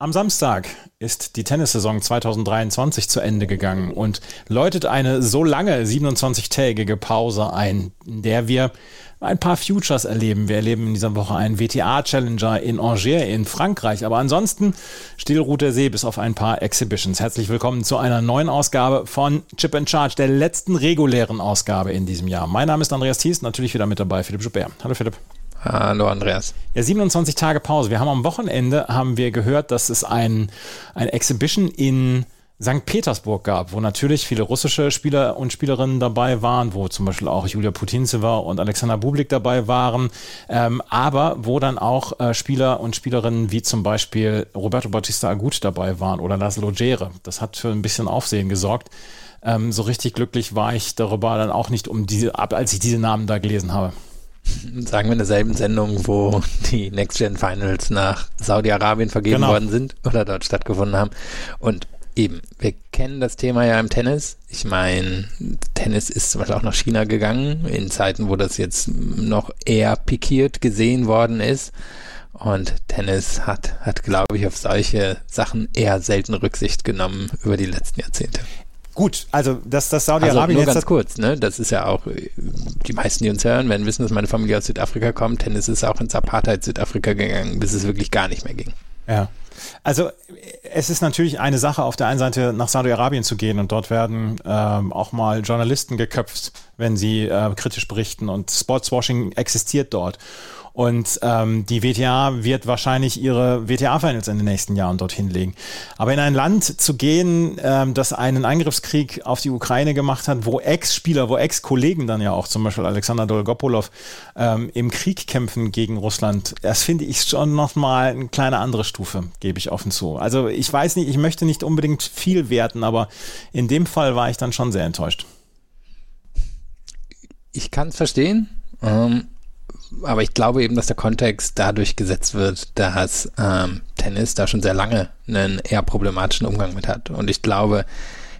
Am Samstag ist die Tennissaison 2023 zu Ende gegangen und läutet eine so lange 27-tägige Pause ein, in der wir ein paar Futures erleben. Wir erleben in dieser Woche einen WTA-Challenger in Angers in Frankreich, aber ansonsten still ruht der See bis auf ein paar Exhibitions. Herzlich willkommen zu einer neuen Ausgabe von Chip and Charge, der letzten regulären Ausgabe in diesem Jahr. Mein Name ist Andreas Thies, natürlich wieder mit dabei Philipp Joubert. Hallo Philipp. Hallo Andreas. Ja, 27 Tage Pause. Wir haben am Wochenende haben wir gehört, dass es ein, ein Exhibition in St. Petersburg gab, wo natürlich viele russische Spieler und Spielerinnen dabei waren, wo zum Beispiel auch Julia Putintseva und Alexander Bublik dabei waren, ähm, aber wo dann auch äh, Spieler und Spielerinnen wie zum Beispiel Roberto Bautista Agut dabei waren oder Laszlo Gere. Das hat für ein bisschen Aufsehen gesorgt. Ähm, so richtig glücklich war ich darüber dann auch nicht, um diese, als ich diese Namen da gelesen habe sagen wir in derselben Sendung, wo die Next Gen Finals nach Saudi-Arabien vergeben genau. worden sind oder dort stattgefunden haben. Und eben, wir kennen das Thema ja im Tennis. Ich meine, Tennis ist zum Beispiel auch nach China gegangen, in Zeiten, wo das jetzt noch eher pikiert gesehen worden ist. Und Tennis hat, hat, glaube ich, auf solche Sachen eher selten Rücksicht genommen über die letzten Jahrzehnte. Gut, also dass das Saudi-Arabien also nur ganz kurz, ne? Das ist ja auch die meisten, die uns hören, werden wissen, dass meine Familie aus Südafrika kommt. Tennis ist auch ins Apartheid Südafrika gegangen, bis es wirklich gar nicht mehr ging. Ja. Also es ist natürlich eine Sache, auf der einen Seite nach Saudi-Arabien zu gehen und dort werden ähm, auch mal Journalisten geköpft, wenn sie äh, kritisch berichten und Sportswashing existiert dort. Und ähm, die WTA wird wahrscheinlich ihre WTA-Finals in den nächsten Jahren dorthin legen. Aber in ein Land zu gehen, ähm, das einen Angriffskrieg auf die Ukraine gemacht hat, wo Ex-Spieler, wo Ex-Kollegen dann ja auch, zum Beispiel Alexander Dolgopolov, ähm, im Krieg kämpfen gegen Russland, das finde ich schon nochmal eine kleine andere Stufe, gebe ich offen zu. Also ich weiß nicht, ich möchte nicht unbedingt viel werten, aber in dem Fall war ich dann schon sehr enttäuscht. Ich kann es verstehen. Ähm, aber ich glaube eben, dass der Kontext dadurch gesetzt wird, dass ähm, Tennis da schon sehr lange einen eher problematischen Umgang mit hat. Und ich glaube,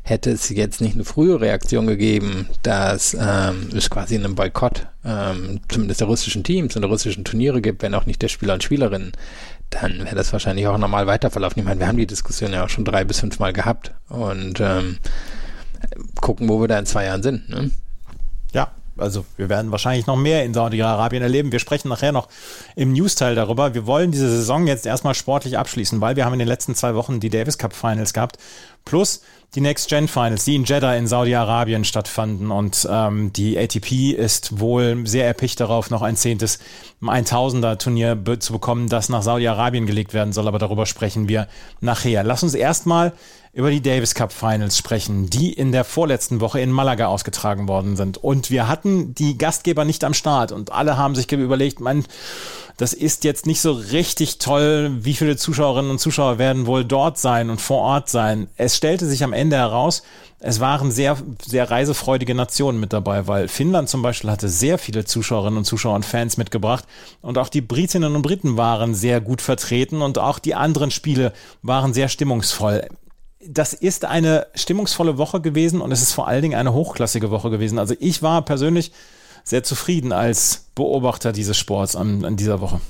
hätte es jetzt nicht eine frühe Reaktion gegeben, dass ähm, es quasi einen Boykott ähm, zumindest der russischen Teams und der russischen Turniere gibt, wenn auch nicht der Spieler und Spielerinnen, dann wäre das wahrscheinlich auch normal weiterverlaufen. Ich meine, wir haben die Diskussion ja auch schon drei bis fünf Mal gehabt und ähm, gucken, wo wir da in zwei Jahren sind. Ne? Also wir werden wahrscheinlich noch mehr in Saudi-Arabien erleben. Wir sprechen nachher noch im News-Teil darüber. Wir wollen diese Saison jetzt erstmal sportlich abschließen, weil wir haben in den letzten zwei Wochen die Davis Cup Finals gehabt, plus die Next Gen Finals, die in Jeddah in Saudi-Arabien stattfanden. Und ähm, die ATP ist wohl sehr erpicht darauf, noch ein zehntes Eintausender Turnier be zu bekommen, das nach Saudi-Arabien gelegt werden soll. Aber darüber sprechen wir nachher. Lass uns erstmal über die Davis Cup Finals sprechen, die in der vorletzten Woche in Malaga ausgetragen worden sind. Und wir hatten die Gastgeber nicht am Start und alle haben sich überlegt, man, das ist jetzt nicht so richtig toll, wie viele Zuschauerinnen und Zuschauer werden wohl dort sein und vor Ort sein. Es stellte sich am Ende heraus, es waren sehr, sehr reisefreudige Nationen mit dabei, weil Finnland zum Beispiel hatte sehr viele Zuschauerinnen und Zuschauer und Fans mitgebracht und auch die Britinnen und Briten waren sehr gut vertreten und auch die anderen Spiele waren sehr stimmungsvoll das ist eine stimmungsvolle Woche gewesen und es ist vor allen Dingen eine hochklassige Woche gewesen. Also ich war persönlich sehr zufrieden als Beobachter dieses Sports an, an dieser Woche.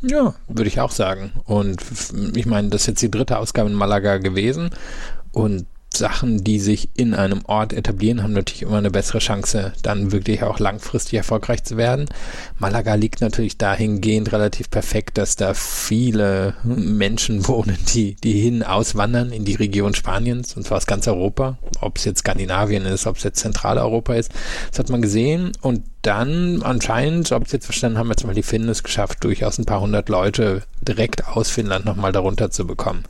Ja, würde ich auch sagen. Und ich meine, das ist jetzt die dritte Ausgabe in Malaga gewesen. Und Sachen, die sich in einem Ort etablieren, haben natürlich immer eine bessere Chance, dann wirklich auch langfristig erfolgreich zu werden. Malaga liegt natürlich dahingehend relativ perfekt, dass da viele Menschen wohnen, die, die hin auswandern in die Region Spaniens und zwar aus ganz Europa. Ob es jetzt Skandinavien ist, ob es jetzt Zentraleuropa ist, das hat man gesehen und dann anscheinend, ob ich es jetzt verstanden haben, jetzt mal die Finnen es geschafft, durchaus ein paar hundert Leute direkt aus Finnland nochmal darunter zu bekommen.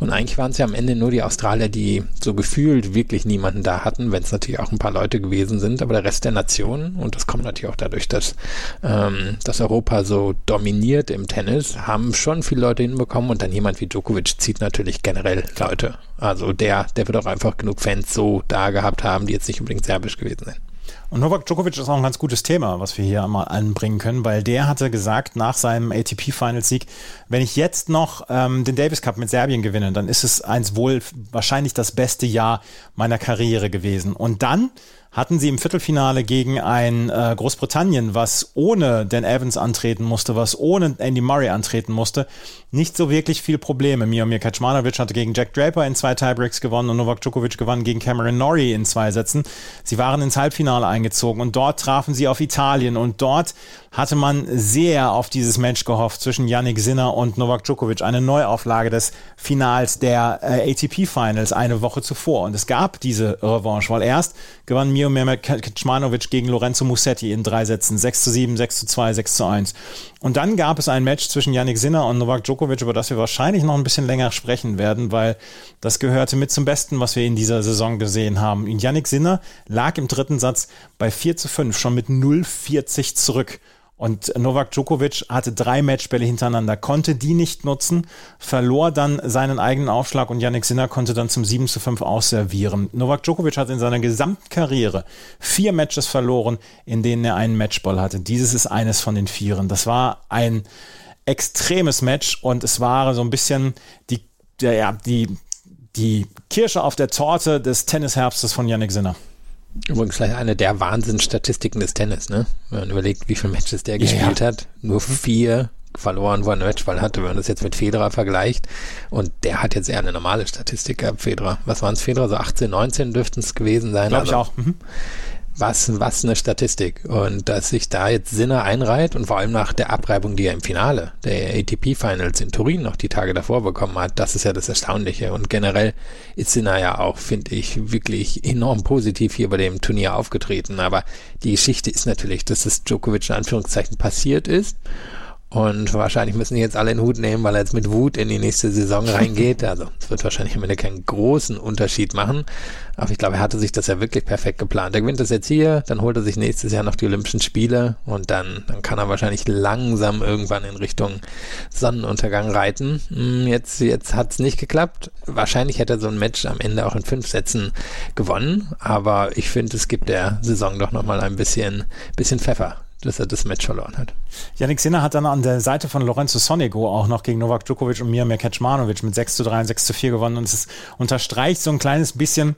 Und eigentlich waren es ja am Ende nur die Australier, die so gefühlt wirklich niemanden da hatten, wenn es natürlich auch ein paar Leute gewesen sind, aber der Rest der Nationen, und das kommt natürlich auch dadurch, dass, ähm, dass Europa so dominiert im Tennis, haben schon viele Leute hinbekommen und dann jemand wie Djokovic zieht natürlich generell Leute. Also der, der wird auch einfach genug Fans so da gehabt haben, die jetzt nicht unbedingt serbisch gewesen sind. Und Novak Djokovic ist auch ein ganz gutes Thema, was wir hier mal anbringen können, weil der hatte gesagt nach seinem ATP-Finalsieg, wenn ich jetzt noch ähm, den Davis Cup mit Serbien gewinne, dann ist es eins wohl wahrscheinlich das beste Jahr meiner Karriere gewesen. Und dann hatten sie im Viertelfinale gegen ein äh, Großbritannien, was ohne Dan Evans antreten musste, was ohne Andy Murray antreten musste, nicht so wirklich viel Probleme. Miomir Kaczmanowicz hatte gegen Jack Draper in zwei Tiebreaks gewonnen und Novak Djokovic gewann gegen Cameron Norrie in zwei Sätzen. Sie waren ins Halbfinale eingezogen und dort trafen sie auf Italien und dort hatte man sehr auf dieses Match gehofft zwischen Yannick Sinner und Novak Djokovic, eine Neuauflage des Finals der äh, ATP Finals eine Woche zuvor und es gab diese Revanche, weil erst gewann Miomir Kaczmanowicz gegen Lorenzo Musetti in drei Sätzen, 6 zu 7, 6 zu 2, 6 zu 1. Und dann gab es ein Match zwischen Yannick Sinner und Novak Djokovic, über das wir wahrscheinlich noch ein bisschen länger sprechen werden, weil das gehörte mit zum Besten, was wir in dieser Saison gesehen haben. Und Yannick Sinner lag im dritten Satz bei 4 zu 5 schon mit 0,40 zurück. Und Novak Djokovic hatte drei Matchbälle hintereinander, konnte die nicht nutzen, verlor dann seinen eigenen Aufschlag und Yannick Sinner konnte dann zum 7 zu 5 ausservieren. Novak Djokovic hat in seiner gesamten Karriere vier Matches verloren, in denen er einen Matchball hatte. Dieses ist eines von den vieren. Das war ein extremes Match und es war so ein bisschen die, ja, die, die Kirsche auf der Torte des Tennisherbstes von Yannick Sinner. Übrigens vielleicht eine der Wahnsinnsstatistiken des Tennis, ne? Wenn man überlegt, wie viele Matches der gespielt ja. hat. Nur vier verloren, wo er eine Matchball hatte, wenn man das jetzt mit Federer vergleicht. Und der hat jetzt eher eine normale Statistik gehabt, Federer. Was waren es, Federer? So 18, 19 dürften es gewesen sein. Glaube ich auch. Mhm was, was eine Statistik. Und dass sich da jetzt Sinner einreiht und vor allem nach der Abreibung, die er im Finale der ATP Finals in Turin noch die Tage davor bekommen hat, das ist ja das Erstaunliche. Und generell ist Sinner ja auch, finde ich, wirklich enorm positiv hier bei dem Turnier aufgetreten. Aber die Geschichte ist natürlich, dass es Djokovic in Anführungszeichen passiert ist und wahrscheinlich müssen die jetzt alle den Hut nehmen, weil er jetzt mit Wut in die nächste Saison reingeht. Also es wird wahrscheinlich am Ende keinen großen Unterschied machen. Aber ich glaube, er hatte sich das ja wirklich perfekt geplant. Er gewinnt das jetzt hier, dann holt er sich nächstes Jahr noch die Olympischen Spiele und dann, dann kann er wahrscheinlich langsam irgendwann in Richtung Sonnenuntergang reiten. Hm, jetzt, jetzt hat es nicht geklappt. Wahrscheinlich hätte er so ein Match am Ende auch in fünf Sätzen gewonnen. Aber ich finde, es gibt der Saison doch nochmal ein bisschen, bisschen Pfeffer dass er das Match verloren hat. Yannick Sinner hat dann an der Seite von Lorenzo Sonego auch noch gegen Novak Djokovic und Miomir Kecmanovic mit 6 zu 3 und 6 zu 4 gewonnen und es unterstreicht so ein kleines bisschen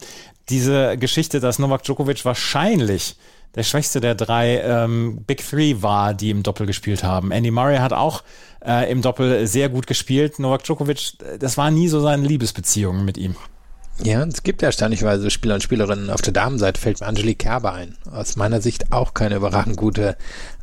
diese Geschichte, dass Novak Djokovic wahrscheinlich der schwächste der drei ähm, Big Three war, die im Doppel gespielt haben. Andy Murray hat auch äh, im Doppel sehr gut gespielt. Novak Djokovic, das war nie so seine Liebesbeziehung mit ihm. Ja, es gibt ja erstaunlicherweise Spieler und Spielerinnen. Auf der Damenseite fällt mir Angelique Kerber ein. Aus meiner Sicht auch keine überragend gute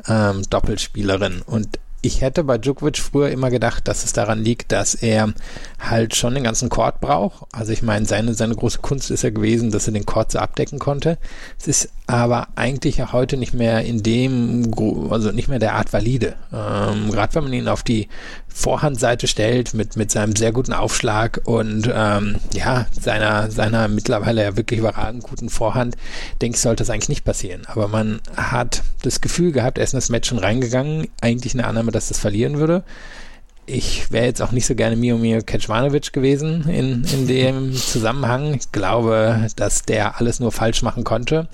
ähm, Doppelspielerin. Und ich hätte bei Djokovic früher immer gedacht, dass es daran liegt, dass er halt schon den ganzen Court braucht. Also ich meine, seine, seine große Kunst ist ja gewesen, dass er den Court so abdecken konnte. Es ist aber eigentlich ja heute nicht mehr in dem, also nicht mehr der Art valide. Ähm, Gerade wenn man ihn auf die Vorhandseite stellt mit, mit seinem sehr guten Aufschlag und ähm, ja, seiner, seiner mittlerweile ja wirklich überragend guten Vorhand, denke ich, sollte das eigentlich nicht passieren. Aber man hat das Gefühl gehabt, er ist in das Match schon reingegangen, eigentlich eine Annahme, dass das verlieren würde. Ich wäre jetzt auch nicht so gerne Miomir Kecmanovic gewesen in, in dem Zusammenhang. Ich glaube, dass der alles nur falsch machen konnte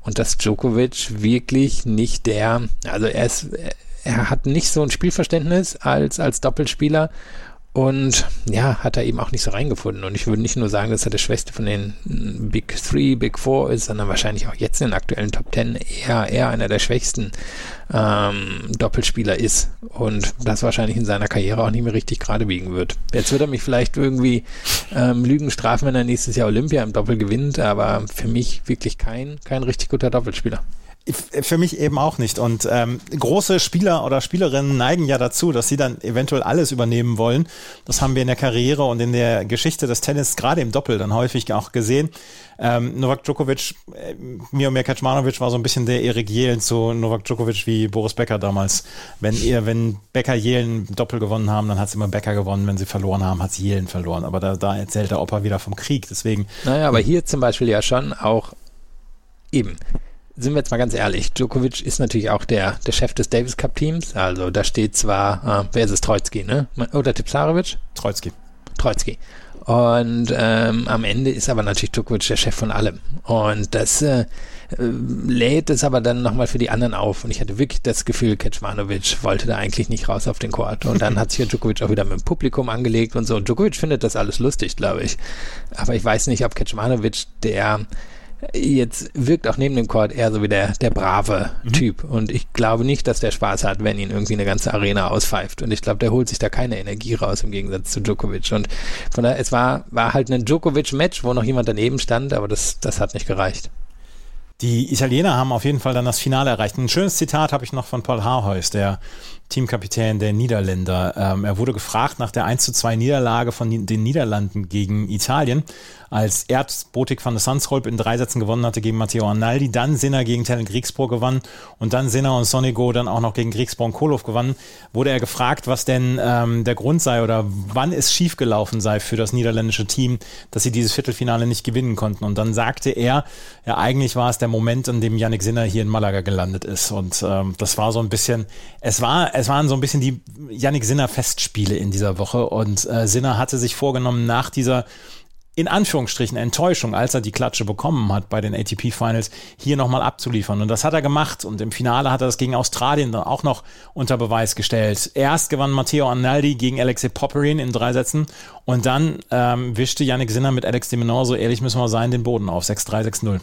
und dass Djokovic wirklich nicht der, also er ist, er hat nicht so ein Spielverständnis als, als Doppelspieler und ja, hat er eben auch nicht so reingefunden. Und ich würde nicht nur sagen, dass er der Schwächste von den Big Three, Big Four ist, sondern wahrscheinlich auch jetzt in den aktuellen Top Ten eher, eher einer der schwächsten ähm, Doppelspieler ist. Und das wahrscheinlich in seiner Karriere auch nicht mehr richtig gerade biegen wird. Jetzt wird er mich vielleicht irgendwie ähm, Lügen strafen, wenn er nächstes Jahr Olympia im Doppel gewinnt, aber für mich wirklich kein, kein richtig guter Doppelspieler. Für mich eben auch nicht. Und ähm, große Spieler oder Spielerinnen neigen ja dazu, dass sie dann eventuell alles übernehmen wollen. Das haben wir in der Karriere und in der Geschichte des Tennis, gerade im Doppel, dann häufig auch gesehen. Ähm, Novak Djokovic, äh, Miomir Kaczmanowicz war so ein bisschen der Erik Jelen zu Novak Djokovic wie Boris Becker damals. Wenn ihr, wenn Becker Jelen Doppel gewonnen haben, dann hat es immer Becker gewonnen. Wenn sie verloren haben, hat es Jelen verloren. Aber da, da erzählt der Opa wieder vom Krieg. Deswegen. Naja, aber hier zum Beispiel ja schon auch eben sind wir jetzt mal ganz ehrlich, Djokovic ist natürlich auch der, der Chef des Davis Cup Teams. Also da steht zwar, äh, wer ist es, Troitsky, ne? Oder Tipsarevic? Troitsky. Troitsky. Und ähm, am Ende ist aber natürlich Djokovic der Chef von allem. Und das äh, lädt es aber dann nochmal für die anderen auf. Und ich hatte wirklich das Gefühl, Kecmanovic wollte da eigentlich nicht raus auf den Court. Und dann hat sich ja Djokovic auch wieder mit dem Publikum angelegt und so. Und Djokovic findet das alles lustig, glaube ich. Aber ich weiß nicht, ob Kecmanovic der jetzt wirkt auch neben dem Court eher so wie der, der brave mhm. Typ. Und ich glaube nicht, dass der Spaß hat, wenn ihn irgendwie eine ganze Arena auspfeift. Und ich glaube, der holt sich da keine Energie raus im Gegensatz zu Djokovic. Und von daher, es war, war halt ein Djokovic-Match, wo noch jemand daneben stand, aber das, das hat nicht gereicht. Die Italiener haben auf jeden Fall dann das Finale erreicht. Ein schönes Zitat habe ich noch von Paul Harhuis, der Teamkapitän der Niederländer. Ähm, er wurde gefragt nach der 1 zu 2 Niederlage von den Niederlanden gegen Italien, als Erd Botik van der Sandsholp in drei Sätzen gewonnen hatte gegen Matteo Arnaldi, dann Sinner gegen Tellen Griegspoor gewann und dann Sinner und Sonigo dann auch noch gegen Griegspoor und Kolow gewannen, wurde er gefragt, was denn ähm, der Grund sei oder wann es schiefgelaufen sei für das niederländische Team, dass sie dieses Viertelfinale nicht gewinnen konnten. Und dann sagte er, ja eigentlich war es der Moment, in dem Yannick Sinner hier in Malaga gelandet ist. Und ähm, das war so ein bisschen, es war, es waren so ein bisschen die Yannick Sinner Festspiele in dieser Woche und äh, Sinner hatte sich vorgenommen, nach dieser in Anführungsstrichen Enttäuschung, als er die Klatsche bekommen hat bei den ATP Finals, hier nochmal abzuliefern. Und das hat er gemacht. Und im Finale hat er das gegen Australien dann auch noch unter Beweis gestellt. Erst gewann Matteo Arnaldi gegen Alexei Popperin in drei Sätzen. Und dann ähm, wischte Yannick Sinner mit Alex de Menor, so ehrlich müssen wir sein, den Boden auf 6-3, 6-0.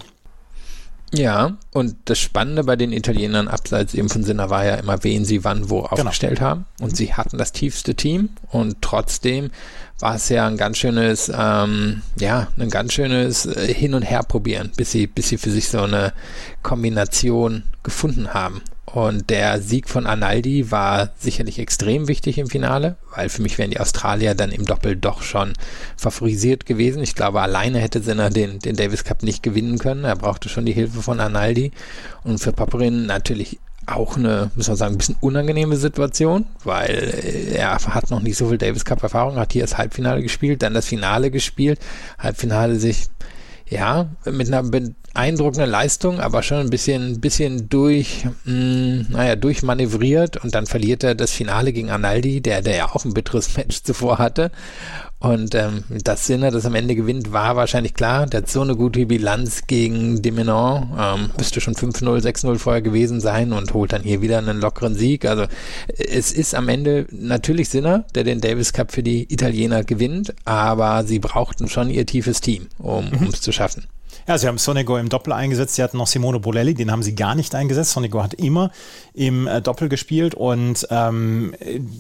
Ja, und das Spannende bei den Italienern, abseits eben von Sinner, war ja immer, wen sie wann wo genau. aufgestellt haben. Und sie hatten das tiefste Team und trotzdem war es ja ein ganz schönes, ähm, ja, ein ganz schönes äh, Hin- und Herprobieren, bis sie, bis sie für sich so eine Kombination gefunden haben. Und der Sieg von Analdi war sicherlich extrem wichtig im Finale, weil für mich wären die Australier dann im Doppel doch schon favorisiert gewesen. Ich glaube, alleine hätte Sinner den, den Davis Cup nicht gewinnen können. Er brauchte schon die Hilfe von Analdi. Und für Paperin natürlich auch eine, muss man sagen, ein bisschen unangenehme Situation, weil er hat noch nicht so viel Davis Cup Erfahrung, hat hier das Halbfinale gespielt, dann das Finale gespielt, Halbfinale sich ja, mit einer beeindruckenden Leistung, aber schon ein bisschen, bisschen durch, mh, hm, naja, durchmanövriert und dann verliert er das Finale gegen Analdi, der, der ja auch ein bitteres Match zuvor hatte. Und ähm, das Sinner, das am Ende gewinnt, war wahrscheinlich klar. Der hat so eine gute Bilanz gegen Demenon. Ähm, müsste schon 5-0, 6-0 vorher gewesen sein und holt dann hier wieder einen lockeren Sieg. Also es ist am Ende natürlich Sinner, der den Davis Cup für die Italiener gewinnt, aber sie brauchten schon ihr tiefes Team, um mhm. es zu schaffen. Ja, sie haben Sonego im Doppel eingesetzt. Sie hatten noch Simone Bolelli, den haben sie gar nicht eingesetzt. Sonego hat immer im äh, Doppel gespielt und ähm,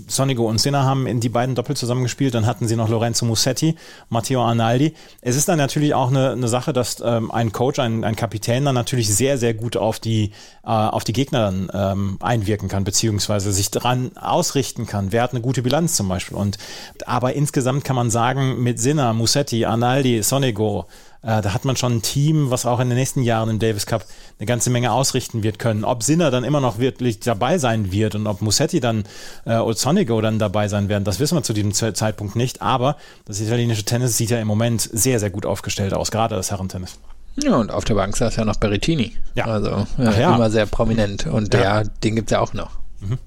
Sonego und Sinner haben in die beiden Doppel zusammengespielt. Dann hatten sie noch Lorenzo Musetti, Matteo Arnaldi. Es ist dann natürlich auch eine, eine Sache, dass ähm, ein Coach, ein, ein Kapitän dann natürlich sehr, sehr gut auf die, äh, auf die Gegner dann ähm, einwirken kann, beziehungsweise sich daran ausrichten kann. Wer hat eine gute Bilanz zum Beispiel? Und aber insgesamt kann man sagen, mit Sinner, Musetti, Arnaldi, Sonego, äh, da hat man schon ein Team, was auch in den nächsten Jahren im Davis Cup eine ganze Menge ausrichten wird können. Ob Sinner dann immer noch wirklich dabei sein wird und ob Musetti dann äh, oder Sonigo dann dabei sein werden, das wissen wir zu diesem Zeitpunkt nicht. Aber das italienische Tennis sieht ja im Moment sehr, sehr gut aufgestellt aus, gerade das Herrentennis. Ja, und auf der Bank saß ja noch Berrettini. Ja. Also äh, ja. immer sehr prominent. Und der, ja. den gibt's ja auch noch. Mhm.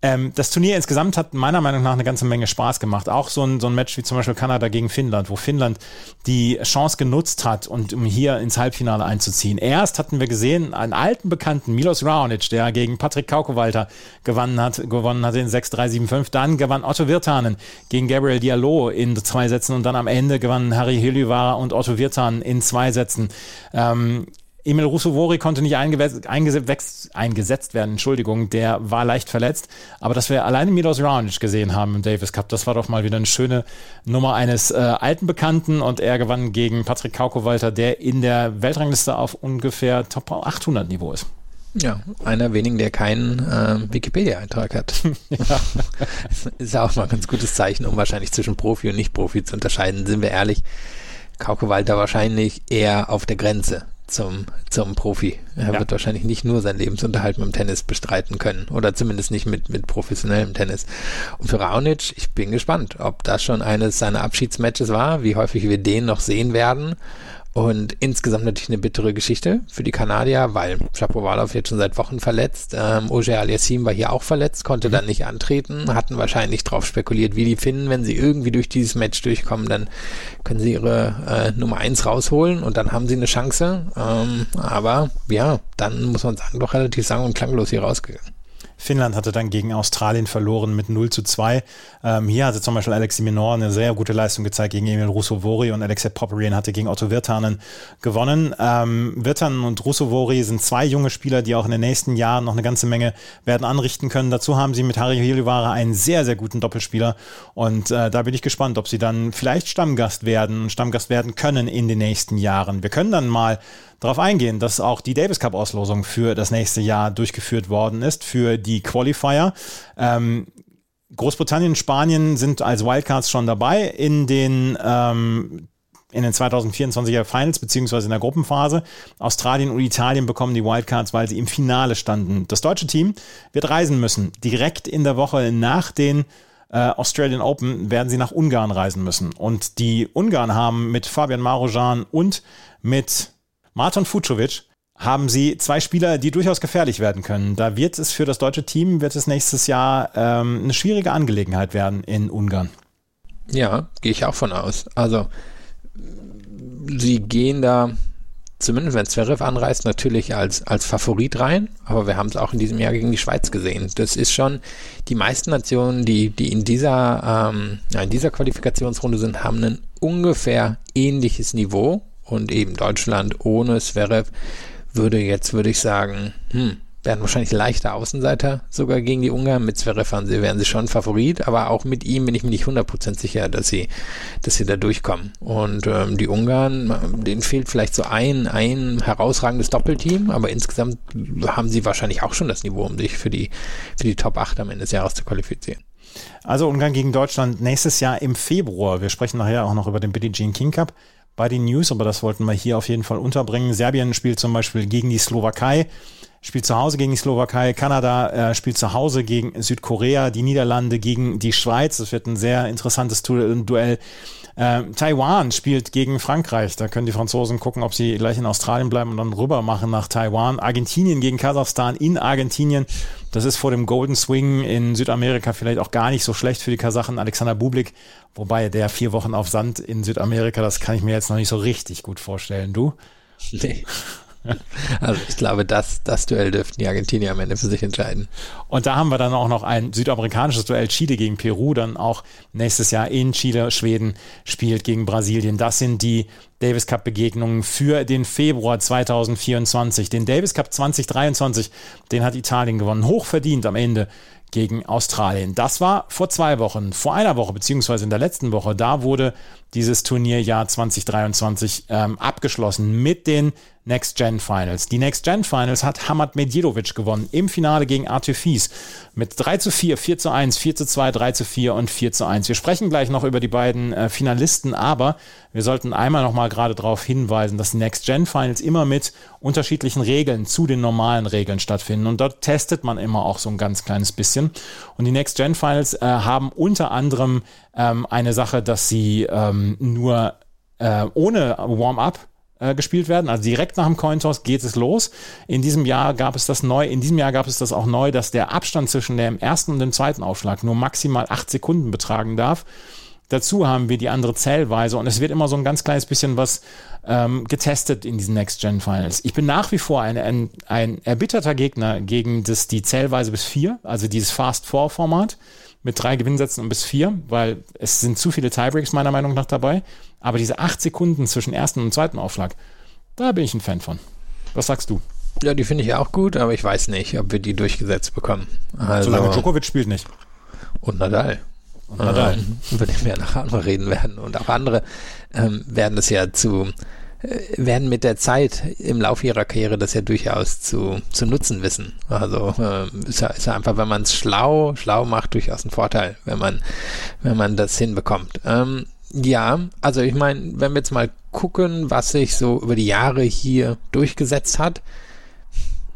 Ähm, das Turnier insgesamt hat meiner Meinung nach eine ganze Menge Spaß gemacht. Auch so ein, so ein Match wie zum Beispiel Kanada gegen Finnland, wo Finnland die Chance genutzt hat, und um hier ins Halbfinale einzuziehen. Erst hatten wir gesehen, einen alten Bekannten, Milos Raonic, der gegen Patrick Kaukowalter gewonnen hat, gewonnen hat in 6-3-7-5. Dann gewann Otto Wirtanen gegen Gabriel Diallo in zwei Sätzen und dann am Ende gewannen Harry Hillyvara und Otto Wirtanen in zwei Sätzen. Ähm, Emil Rusovori konnte nicht eingesetzt, eingesetzt werden, Entschuldigung, der war leicht verletzt. Aber dass wir alleine Milos Raonic gesehen haben im Davis Cup, das war doch mal wieder eine schöne Nummer eines äh, alten Bekannten und er gewann gegen Patrick Kaukowalter, der in der Weltrangliste auf ungefähr Top 800 Niveau ist. Ja, einer wenigen, der keinen äh, Wikipedia-Eintrag hat. ja. ist ja auch mal ein ganz gutes Zeichen, um wahrscheinlich zwischen Profi und Nicht-Profi zu unterscheiden. Sind wir ehrlich, Kaukowalter wahrscheinlich eher auf der Grenze zum, zum Profi. Er ja. wird wahrscheinlich nicht nur seinen Lebensunterhalt mit dem Tennis bestreiten können oder zumindest nicht mit, mit professionellem Tennis. Und für Raonic, ich bin gespannt, ob das schon eines seiner Abschiedsmatches war, wie häufig wir den noch sehen werden Und insgesamt natürlich eine bittere Geschichte für die Kanadier, weil Shapovalov jetzt schon seit Wochen verletzt. Ähm, Oje Aliassim war hier auch verletzt, konnte dann nicht antreten, hatten wahrscheinlich drauf spekuliert, wie die finden, wenn sie irgendwie durch dieses Match durchkommen, dann können sie ihre äh, Nummer eins rausholen und dann haben sie eine Chance. Ähm, aber ja, dann muss man sagen, doch relativ sang- und klanglos hier rausgegangen. Finnland hatte dann gegen Australien verloren mit 0 zu 2. Ähm, hier hatte zum Beispiel Alexi Minor eine sehr gute Leistung gezeigt gegen Emil Russovori und Alexei Popperin hatte gegen Otto Virtanen gewonnen. Ähm, Virtanen und Russovori sind zwei junge Spieler, die auch in den nächsten Jahren noch eine ganze Menge werden anrichten können. Dazu haben sie mit Harry Hilivara einen sehr, sehr guten Doppelspieler und äh, da bin ich gespannt, ob sie dann vielleicht Stammgast werden, Stammgast werden können in den nächsten Jahren. Wir können dann mal darauf eingehen, dass auch die Davis Cup Auslosung für das nächste Jahr durchgeführt worden ist, für die Qualifier. Ähm, Großbritannien, Spanien sind als Wildcards schon dabei in den ähm, in den 2024er Finals beziehungsweise in der Gruppenphase. Australien und Italien bekommen die Wildcards, weil sie im Finale standen. Das deutsche Team wird reisen müssen. Direkt in der Woche nach den äh, Australian Open werden sie nach Ungarn reisen müssen. Und die Ungarn haben mit Fabian Marojan und mit Marton Fucovic haben sie zwei Spieler, die durchaus gefährlich werden können. Da wird es für das deutsche Team, wird es nächstes Jahr ähm, eine schwierige Angelegenheit werden in Ungarn. Ja, gehe ich auch von aus. Also sie gehen da, zumindest wenn Zverev anreist, natürlich als, als Favorit rein, aber wir haben es auch in diesem Jahr gegen die Schweiz gesehen. Das ist schon, die meisten Nationen, die, die in dieser, ähm, in dieser Qualifikationsrunde sind, haben ein ungefähr ähnliches Niveau und eben Deutschland ohne Zverev würde jetzt, würde ich sagen, hm, werden wahrscheinlich leichter Außenseiter sogar gegen die Ungarn. Mit Zverev sie, wären sie schon Favorit, aber auch mit ihm bin ich mir nicht 100% sicher, dass sie, dass sie da durchkommen. Und ähm, die Ungarn, denen fehlt vielleicht so ein, ein herausragendes Doppelteam, aber insgesamt haben sie wahrscheinlich auch schon das Niveau, um sich für die, für die Top 8 am Ende des Jahres zu qualifizieren. Also Ungarn gegen Deutschland nächstes Jahr im Februar. Wir sprechen nachher auch noch über den Billie Jean King Cup bei den News, aber das wollten wir hier auf jeden Fall unterbringen. Serbien spielt zum Beispiel gegen die Slowakei spielt zu Hause gegen die Slowakei, Kanada äh, spielt zu Hause gegen Südkorea, die Niederlande gegen die Schweiz. Das wird ein sehr interessantes Duell. Äh, Taiwan spielt gegen Frankreich. Da können die Franzosen gucken, ob sie gleich in Australien bleiben und dann rüber machen nach Taiwan. Argentinien gegen Kasachstan in Argentinien. Das ist vor dem Golden Swing in Südamerika vielleicht auch gar nicht so schlecht für die Kasachen. Alexander Bublik, wobei der vier Wochen auf Sand in Südamerika, das kann ich mir jetzt noch nicht so richtig gut vorstellen. Du? Nee. Also ich glaube, das, das Duell dürften die Argentinier am Ende für sich entscheiden. Und da haben wir dann auch noch ein südamerikanisches Duell Chile gegen Peru, dann auch nächstes Jahr in Chile, Schweden spielt gegen Brasilien. Das sind die Davis Cup Begegnungen für den Februar 2024. Den Davis Cup 2023, den hat Italien gewonnen. Hochverdient am Ende gegen Australien. Das war vor zwei Wochen. Vor einer Woche, beziehungsweise in der letzten Woche, da wurde dieses Turnierjahr 2023 ähm, abgeschlossen mit den Next Gen Finals. Die Next Gen Finals hat Hamad Medjedovic gewonnen im Finale gegen Arthur Fies mit 3 zu 4, 4 zu 1, 4 zu 2, 3 zu 4 und 4 zu 1. Wir sprechen gleich noch über die beiden äh, Finalisten, aber wir sollten einmal noch mal gerade darauf hinweisen, dass die Next Gen Finals immer mit unterschiedlichen Regeln zu den normalen Regeln stattfinden und dort testet man immer auch so ein ganz kleines bisschen. Und die Next Gen Finals äh, haben unter anderem ähm, eine Sache, dass sie ähm, nur äh, ohne Warm-up äh, gespielt werden. Also direkt nach dem Cointoss geht es los. In diesem Jahr gab es das neu, in diesem Jahr gab es das auch neu, dass der Abstand zwischen dem ersten und dem zweiten Aufschlag nur maximal acht Sekunden betragen darf. Dazu haben wir die andere Zählweise und es wird immer so ein ganz kleines bisschen was ähm, getestet in diesen Next-Gen-Finals. Ich bin nach wie vor ein, ein, ein erbitterter Gegner gegen das, die Zählweise bis vier, also dieses Fast-Four-Format mit drei Gewinnsätzen und bis vier, weil es sind zu viele Tiebreaks meiner Meinung nach dabei. Aber diese acht Sekunden zwischen ersten und zweiten Aufschlag, da bin ich ein Fan von. Was sagst du? Ja, die finde ich auch gut, aber ich weiß nicht, ob wir die durchgesetzt bekommen. Also, Solange Djokovic spielt nicht. Und Nadal. Und Nadal. Ähm, über den wir nachher noch reden werden. Und auch andere ähm, werden es ja zu werden mit der Zeit im Laufe ihrer Karriere das ja durchaus zu, zu nutzen wissen. Also äh, ist, ja, ist ja einfach, wenn man es schlau, schlau macht, durchaus ein Vorteil, wenn man, wenn man das hinbekommt. Ähm, ja, also ich meine, wenn wir jetzt mal gucken, was sich so über die Jahre hier durchgesetzt hat,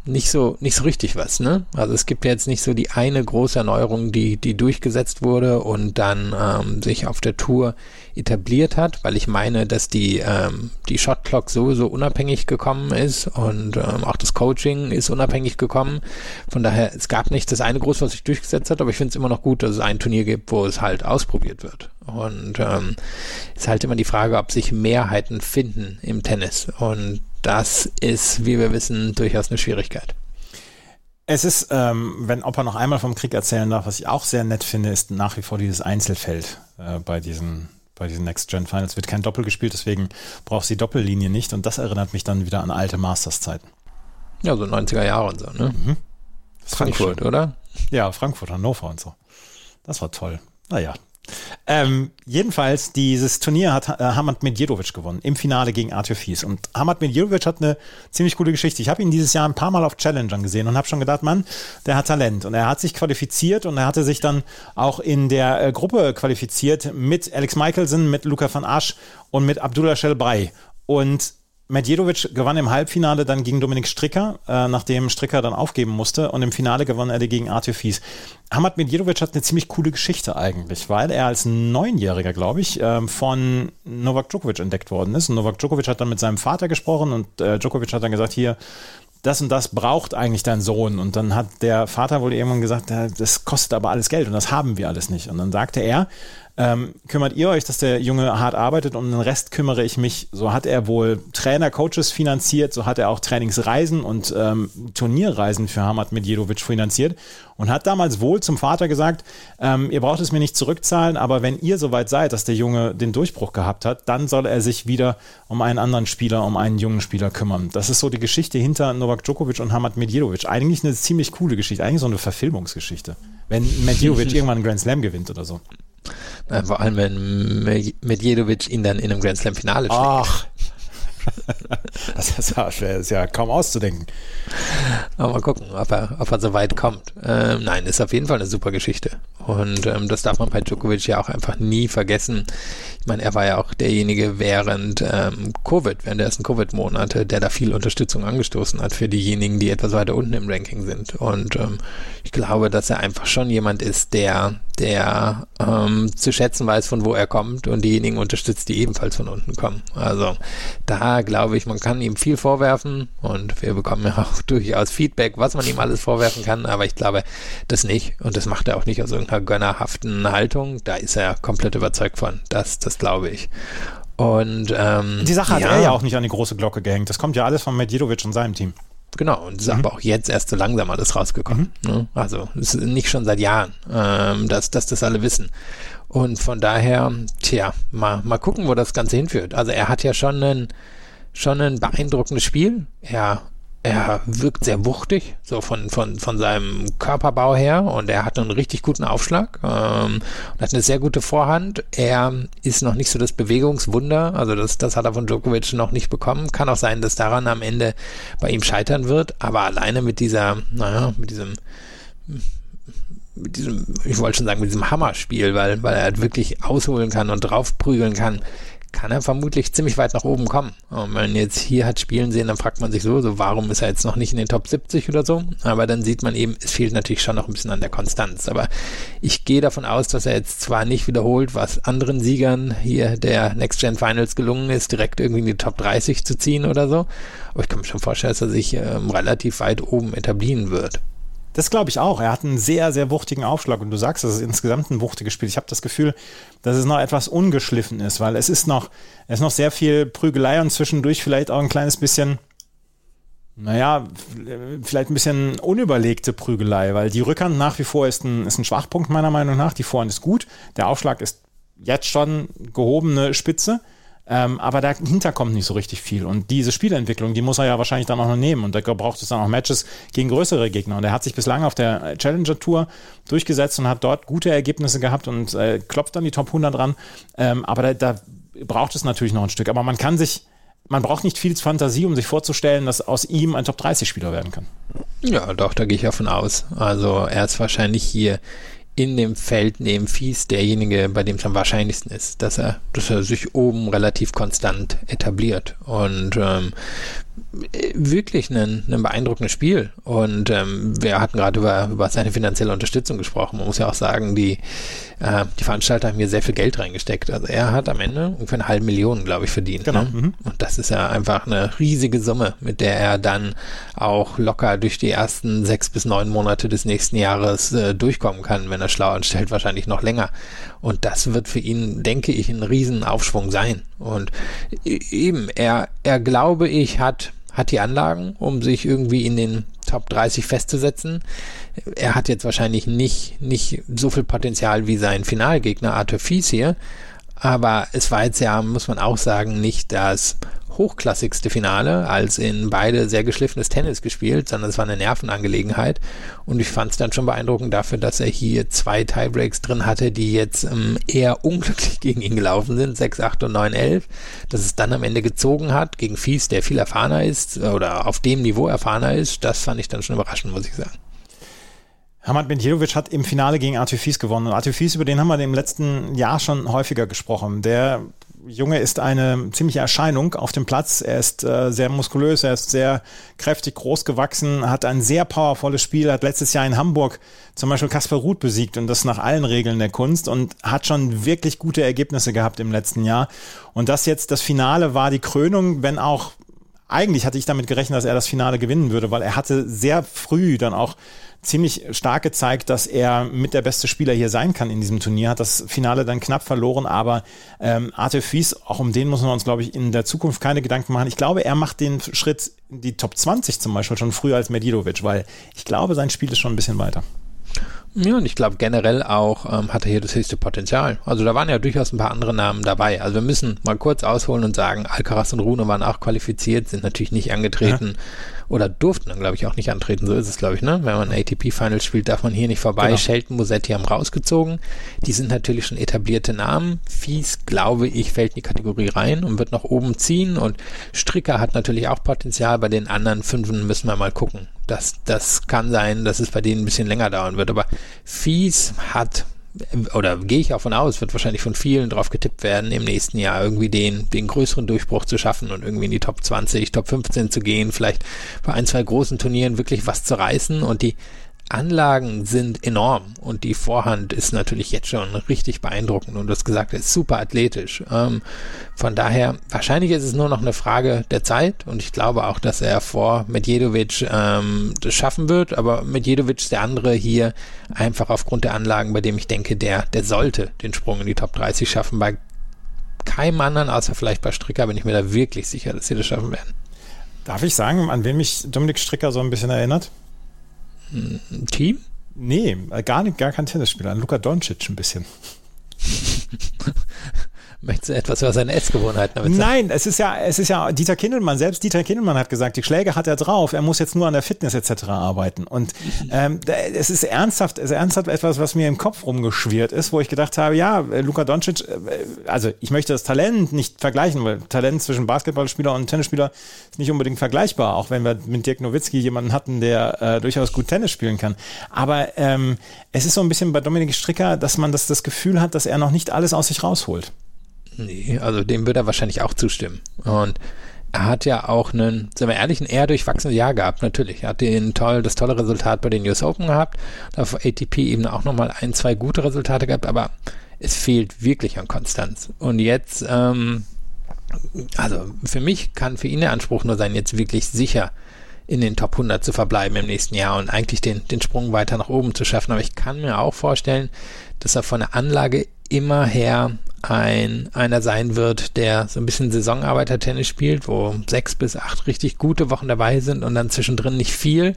nicht so, nicht so richtig was, ne? Also es gibt jetzt nicht so die eine große Erneuerung, die, die durchgesetzt wurde und dann ähm, sich auf der Tour etabliert hat, weil ich meine, dass die, ähm, die Shot Clock sowieso unabhängig gekommen ist und ähm, auch das Coaching ist unabhängig gekommen. Von daher, es gab nicht das eine groß, was sich durchgesetzt hat, aber ich finde es immer noch gut, dass es ein Turnier gibt, wo es halt ausprobiert wird. Und ähm, ist halt immer die Frage, ob sich Mehrheiten finden im Tennis. Und das ist, wie wir wissen, durchaus eine Schwierigkeit. Es ist, ähm, wenn Opa noch einmal vom Krieg erzählen darf, was ich auch sehr nett finde, ist nach wie vor dieses Einzelfeld äh, bei diesen bei diesen Next Gen Finals wird kein Doppel gespielt, deswegen braucht sie Doppellinie nicht und das erinnert mich dann wieder an alte Masters-Zeiten. Ja, so 90er Jahre und so, ne? Mhm. Frankfurt, oder? Ja, Frankfurt, Hannover und so. Das war toll. Naja, ähm, jedenfalls, dieses Turnier hat äh, Hamad Medjedovic gewonnen, im Finale gegen Arthur Fies. Und Hamad Medjedovic hat eine ziemlich coole Geschichte. Ich habe ihn dieses Jahr ein paar Mal auf Challengern gesehen und habe schon gedacht, Mann, der hat Talent. Und er hat sich qualifiziert und er hatte sich dann auch in der äh, Gruppe qualifiziert mit Alex Michelson, mit Luca van Asch und mit Abdullah Shelbray. Und Medjedovic gewann im Halbfinale dann gegen Dominik Stricker, äh, nachdem Stricker dann aufgeben musste. Und im Finale gewann er gegen Arthur Fies. Hamad Medjedovic hat eine ziemlich coole Geschichte eigentlich, weil er als Neunjähriger, glaube ich, äh, von Novak Djokovic entdeckt worden ist. Und Novak Djokovic hat dann mit seinem Vater gesprochen und äh, Djokovic hat dann gesagt, hier, das und das braucht eigentlich dein Sohn. Und dann hat der Vater wohl irgendwann gesagt, das kostet aber alles Geld und das haben wir alles nicht. Und dann sagte er, ähm, kümmert ihr euch, dass der Junge hart arbeitet und den Rest kümmere ich mich. So hat er wohl Trainer, Coaches finanziert, so hat er auch Trainingsreisen und ähm, Turnierreisen für Hamad Medjedovic finanziert und hat damals wohl zum Vater gesagt, ähm, ihr braucht es mir nicht zurückzahlen, aber wenn ihr soweit seid, dass der Junge den Durchbruch gehabt hat, dann soll er sich wieder um einen anderen Spieler, um einen jungen Spieler kümmern. Das ist so die Geschichte hinter Novak Djokovic und Hamad Medjedovic. Eigentlich eine ziemlich coole Geschichte, eigentlich so eine Verfilmungsgeschichte. Wenn Medjedovic irgendwann einen Grand Slam gewinnt oder so. Na, vor allem, wenn Medjedovic ihn dann in einem Grand Slam Finale schlägt. Ach. das ist ja, ist ja kaum auszudenken. Aber mal gucken, ob er, ob er so weit kommt. Ähm, nein, ist auf jeden Fall eine super Geschichte. Und ähm, das darf man bei Djokovic ja auch einfach nie vergessen. Ich meine, er war ja auch derjenige während ähm, Covid, während der ersten Covid-Monate, der da viel Unterstützung angestoßen hat für diejenigen, die etwas weiter unten im Ranking sind. Und ähm, ich glaube, dass er einfach schon jemand ist, der, der ähm, zu schätzen weiß, von wo er kommt und diejenigen unterstützt, die ebenfalls von unten kommen. Also da glaube ich, man kann ihm viel vorwerfen und wir bekommen ja auch durchaus Feedback, was man ihm alles vorwerfen kann, aber ich glaube das nicht und das macht er auch nicht aus irgendeiner gönnerhaften Haltung. Da ist er komplett überzeugt von. Das, das glaube ich. Und ähm, die Sache hat ja, er ja auch nicht an die große Glocke gehängt. Das kommt ja alles von Medjedovic und seinem Team. Genau, und es ist mhm. aber auch jetzt erst so langsam alles rausgekommen. Mhm. Ne? Also es ist nicht schon seit Jahren, ähm, dass, dass das alle wissen. Und von daher, tja, mal, mal gucken, wo das Ganze hinführt. Also er hat ja schon ein, schon ein beeindruckendes Spiel. Er er wirkt sehr wuchtig, so von, von, von seinem Körperbau her und er hat einen richtig guten Aufschlag ähm, und hat eine sehr gute Vorhand. Er ist noch nicht so das Bewegungswunder, also das, das hat er von Djokovic noch nicht bekommen. Kann auch sein, dass daran am Ende bei ihm scheitern wird, aber alleine mit dieser, naja, mit diesem mit diesem, ich wollte schon sagen, mit diesem Hammerspiel, weil, weil er halt wirklich ausholen kann und draufprügeln kann, kann er vermutlich ziemlich weit nach oben kommen. Und wenn man jetzt hier hat spielen sehen, dann fragt man sich so, so warum ist er jetzt noch nicht in den Top 70 oder so? Aber dann sieht man eben, es fehlt natürlich schon noch ein bisschen an der Konstanz. Aber ich gehe davon aus, dass er jetzt zwar nicht wiederholt, was anderen Siegern hier der Next Gen Finals gelungen ist, direkt irgendwie in die Top 30 zu ziehen oder so. Aber ich kann mir schon vorstellen, dass er sich ähm, relativ weit oben etablieren wird. Das glaube ich auch. Er hat einen sehr, sehr wuchtigen Aufschlag und du sagst, das ist insgesamt ein wuchtiges Spiel. Ich habe das Gefühl, dass es noch etwas ungeschliffen ist, weil es ist noch, es ist noch sehr viel Prügelei und zwischendurch vielleicht auch ein kleines bisschen, naja, vielleicht ein bisschen unüberlegte Prügelei, weil die Rückhand nach wie vor ist ein, ist ein Schwachpunkt meiner Meinung nach. Die Vorhand ist gut, der Aufschlag ist jetzt schon gehobene Spitze. Ähm, aber dahinter kommt nicht so richtig viel. Und diese Spielentwicklung, die muss er ja wahrscheinlich dann auch noch nehmen. Und da braucht es dann auch Matches gegen größere Gegner. Und er hat sich bislang auf der Challenger Tour durchgesetzt und hat dort gute Ergebnisse gehabt und äh, klopft dann die Top 100 dran. Ähm, aber da, da braucht es natürlich noch ein Stück. Aber man kann sich man braucht nicht viel Fantasie, um sich vorzustellen, dass aus ihm ein Top-30-Spieler werden kann. Ja, doch, da gehe ich ja von aus. Also er ist wahrscheinlich hier in dem Feld neben Fies derjenige, bei dem es am wahrscheinlichsten ist, dass er, dass er sich oben relativ konstant etabliert. Und ähm, wirklich ein, ein beeindruckendes Spiel. Und ähm, wir hatten gerade über, über seine finanzielle Unterstützung gesprochen. Man muss ja auch sagen, die, äh, die Veranstalter haben hier sehr viel Geld reingesteckt. Also er hat am Ende ungefähr eine halbe Million, glaube ich, verdient. Genau. Ne? Mhm. Und das ist ja einfach eine riesige Summe, mit der er dann auch locker durch die ersten sechs bis neun Monate des nächsten Jahres äh, durchkommen kann, wenn er schlau anstellt, wahrscheinlich noch länger. Und das wird für ihn, denke ich, ein Riesenaufschwung sein. Und e-, eben, er, er glaube ich, hat hat die Anlagen, um sich irgendwie in den Top 30 festzusetzen. Er hat jetzt wahrscheinlich nicht, nicht so viel Potenzial wie sein Finalgegner Arthur Fies hier. Aber es war jetzt ja, muss man auch sagen, nicht das hochklassigste Finale, als in beide sehr geschliffenes Tennis gespielt, sondern es war eine Nervenangelegenheit. Und ich fand es dann schon beeindruckend dafür, dass er hier zwei Tiebreaks drin hatte, die jetzt ähm, eher unglücklich gegen ihn gelaufen sind, 6, 8 und 9, 11. Dass es dann am Ende gezogen hat gegen Fies, der viel erfahrener ist oder auf dem Niveau erfahrener ist, das fand ich dann schon überraschend, muss ich sagen. Hamad Bentjelovic hat im Finale gegen Arthur Fies gewonnen. Und Arthur Fies, über den haben wir im letzten Jahr schon häufiger gesprochen. Der Junge ist eine ziemliche Erscheinung auf dem Platz. Er ist äh, sehr muskulös, er ist sehr kräftig groß gewachsen, hat ein sehr powervolles Spiel, hat letztes Jahr in Hamburg zum Beispiel Kasper Ruth besiegt und das nach allen Regeln der Kunst und hat schon wirklich gute Ergebnisse gehabt im letzten Jahr. Und das jetzt, das Finale war die Krönung, wenn auch eigentlich hatte ich damit gerechnet, dass er das Finale gewinnen würde, weil er hatte sehr früh dann auch ziemlich stark gezeigt, dass er mit der beste Spieler hier sein kann in diesem Turnier. Hat das Finale dann knapp verloren, aber ähm, Arte Fies, auch um den muss man uns, glaube ich, in der Zukunft keine Gedanken machen. Ich glaube, er macht den Schritt in die Top 20 zum Beispiel schon früher als Medidovic, weil ich glaube, sein Spiel ist schon ein bisschen weiter. Ja, und ich glaube generell auch ähm, hat er hier das höchste Potenzial. Also da waren ja durchaus ein paar andere Namen dabei. Also wir müssen mal kurz ausholen und sagen, Alcaraz und Rune waren auch qualifiziert, sind natürlich nicht angetreten. Ja oder durften dann, glaube ich, auch nicht antreten. So ist es, glaube ich, ne? Wenn man ATP-Finals spielt, darf man hier nicht vorbei. Genau. Shelton, Musetti haben rausgezogen. Die sind natürlich schon etablierte Namen. Fies, glaube ich, fällt in die Kategorie rein und wird nach oben ziehen. Und Stricker hat natürlich auch Potenzial. Bei den anderen Fünfen müssen wir mal gucken. Das, das kann sein, dass es bei denen ein bisschen länger dauern wird. Aber Fies hat oder gehe ich auch von aus, wird wahrscheinlich von vielen drauf getippt werden, im nächsten Jahr irgendwie den, den größeren Durchbruch zu schaffen und irgendwie in die Top 20, Top 15 zu gehen, vielleicht bei ein, zwei großen Turnieren wirklich was zu reißen und die Anlagen sind enorm und die Vorhand ist natürlich jetzt schon richtig beeindruckend und das gesagt ist super athletisch. Ähm, von daher, wahrscheinlich ist es nur noch eine Frage der Zeit und ich glaube auch, dass er vor Medjedovic ähm, das schaffen wird, aber Medjedovic ist der andere hier einfach aufgrund der Anlagen, bei dem ich denke, der, der sollte den Sprung in die Top 30 schaffen. Bei keinem anderen, außer vielleicht bei Stricker, bin ich mir da wirklich sicher, dass sie das schaffen werden. Darf ich sagen, an wen mich Dominik Stricker so ein bisschen erinnert? Team? Nee, gar nicht, gar kein Tennisspieler. An Luka Doncic ein bisschen. Möchtest du etwas über seine Essgewohnheiten damit sagen? Nein, es ist ja, es ist ja Dieter Kindelmann, selbst Dieter Kindelmann hat gesagt, die Schläge hat er drauf, er muss jetzt nur an der Fitness etc. arbeiten. Und ähm, es ist ernsthaft, es ist ernsthaft etwas, was mir im Kopf rumgeschwirrt ist, wo ich gedacht habe, ja, Luka Doncic, äh, also ich möchte das Talent nicht vergleichen, weil Talent zwischen Basketballspieler und Tennisspieler ist nicht unbedingt vergleichbar, auch wenn wir mit Dirk Nowitzki jemanden hatten, der äh, durchaus gut Tennis spielen kann. Aber ähm, es ist so ein bisschen bei Dominik Stricker, dass man das, das Gefühl hat, dass er noch nicht alles aus sich rausholt. Nee, also dem wird er wahrscheinlich auch zustimmen. Und er hat ja auch einen, sagen wir ehrlich, ein eher durchwachsenes Jahr gehabt, natürlich. Er hat den toll, das tolle Resultat bei den US Open gehabt, auf ATP eben auch nochmal ein, zwei gute Resultate gehabt, aber es fehlt wirklich an Konstanz. Und jetzt, ähm, also für mich kann für ihn der Anspruch nur sein, jetzt wirklich sicher in den Top 100 zu verbleiben im nächsten Jahr und eigentlich den, den Sprung weiter nach oben zu schaffen. Aber ich kann mir auch vorstellen, dass er von der Anlage immer her ein einer sein wird, der so ein bisschen Saisonarbeiter-Tennis spielt, wo sechs bis acht richtig gute Wochen dabei sind und dann zwischendrin nicht viel.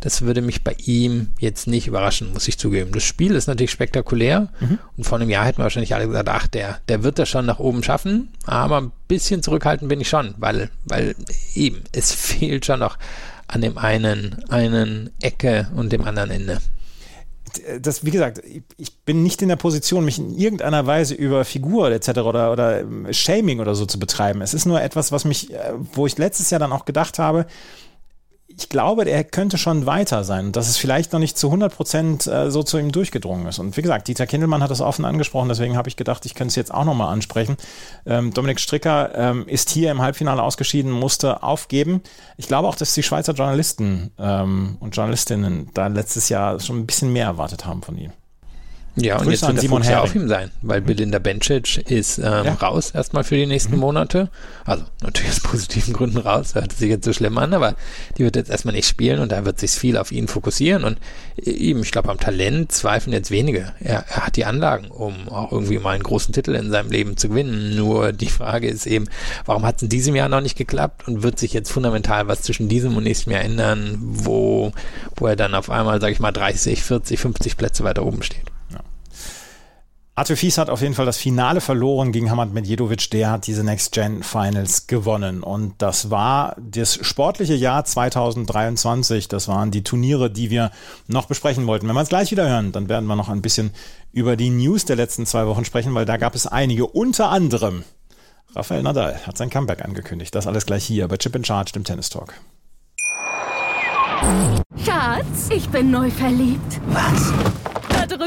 Das würde mich bei ihm jetzt nicht überraschen, muss ich zugeben. Das Spiel ist natürlich spektakulär mhm. und vor einem Jahr hätten wir wahrscheinlich alle gesagt, ach, der, der wird das schon nach oben schaffen, aber ein bisschen zurückhaltend bin ich schon, weil, weil eben, es fehlt schon noch an dem einen, einen Ecke und dem anderen Ende das, wie gesagt, ich bin nicht in der Position, mich in irgendeiner Weise über Figur etc. oder, oder ähm, Shaming oder so zu betreiben. Es ist nur etwas, was mich, äh, wo ich letztes Jahr dann auch gedacht habe, ich glaube, er könnte schon weiter sein und dass es vielleicht noch nicht zu 100 Prozent äh, so zu ihm durchgedrungen ist. Und wie gesagt, Dieter Kindelmann hat das offen angesprochen, deswegen habe ich gedacht, ich könnte es jetzt auch nochmal ansprechen. Ähm, Dominik Stricker ähm, ist hier im Halbfinale ausgeschieden, musste aufgeben. Ich glaube auch, dass die Schweizer Journalisten ähm, und Journalistinnen da letztes Jahr schon ein bisschen mehr erwartet haben von ihm. Ja, und Grüße jetzt an wird Simon Simon ja auf ihm sein, weil Belinda Bencic ist ähm, Ja. raus erstmal für die nächsten Monate. Also natürlich aus positiven Gründen raus, hört sich jetzt so schlimm an, aber die wird jetzt erstmal nicht spielen und da wird sich viel auf ihn fokussieren und eben, ich glaube, am Talent zweifeln jetzt wenige. Er, er hat die Anlagen, um auch irgendwie mal einen großen Titel in seinem Leben zu gewinnen. Nur die Frage ist eben, warum hat es in diesem Jahr noch nicht geklappt und wird sich jetzt fundamental was zwischen diesem und nächstem Jahr ändern, wo, wo er dann auf einmal, sage ich mal, 30, 40, 50 Plätze weiter oben steht. Arthur Fies hat auf jeden Fall das Finale verloren gegen Hamad Medjedovic. Der hat diese Next Gen Finals gewonnen. Und das war das sportliche Jahr 2023. Das waren die Turniere, die wir noch besprechen wollten. Wenn wir es gleich wieder hören, dann werden wir noch ein bisschen über die News der letzten zwei Wochen sprechen, weil da gab es einige. Unter anderem Rafael Nadal hat sein Comeback angekündigt. Das alles gleich hier bei Chip in Charge, dem Tennis Talk. Schatz, ich bin neu verliebt. Was?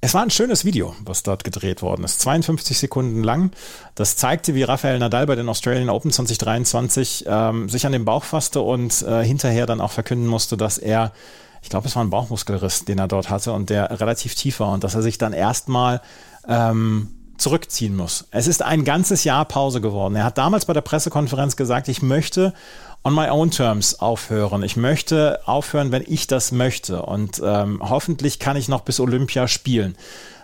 Es war ein schönes Video, was dort gedreht worden ist. 52 Sekunden lang. Das zeigte, wie Rafael Nadal bei den Australian Open 2023 ähm, sich an den Bauch fasste und äh, hinterher dann auch verkünden musste, dass er, ich glaube, es war ein Bauchmuskelriss, den er dort hatte und der relativ tief war und dass er sich dann erstmal ähm, zurückziehen muss. Es ist ein ganzes Jahr Pause geworden. Er hat damals bei der Pressekonferenz gesagt, ich möchte on my own terms aufhören. Ich möchte aufhören, wenn ich das möchte. Und ähm, hoffentlich kann ich noch bis Olympia spielen.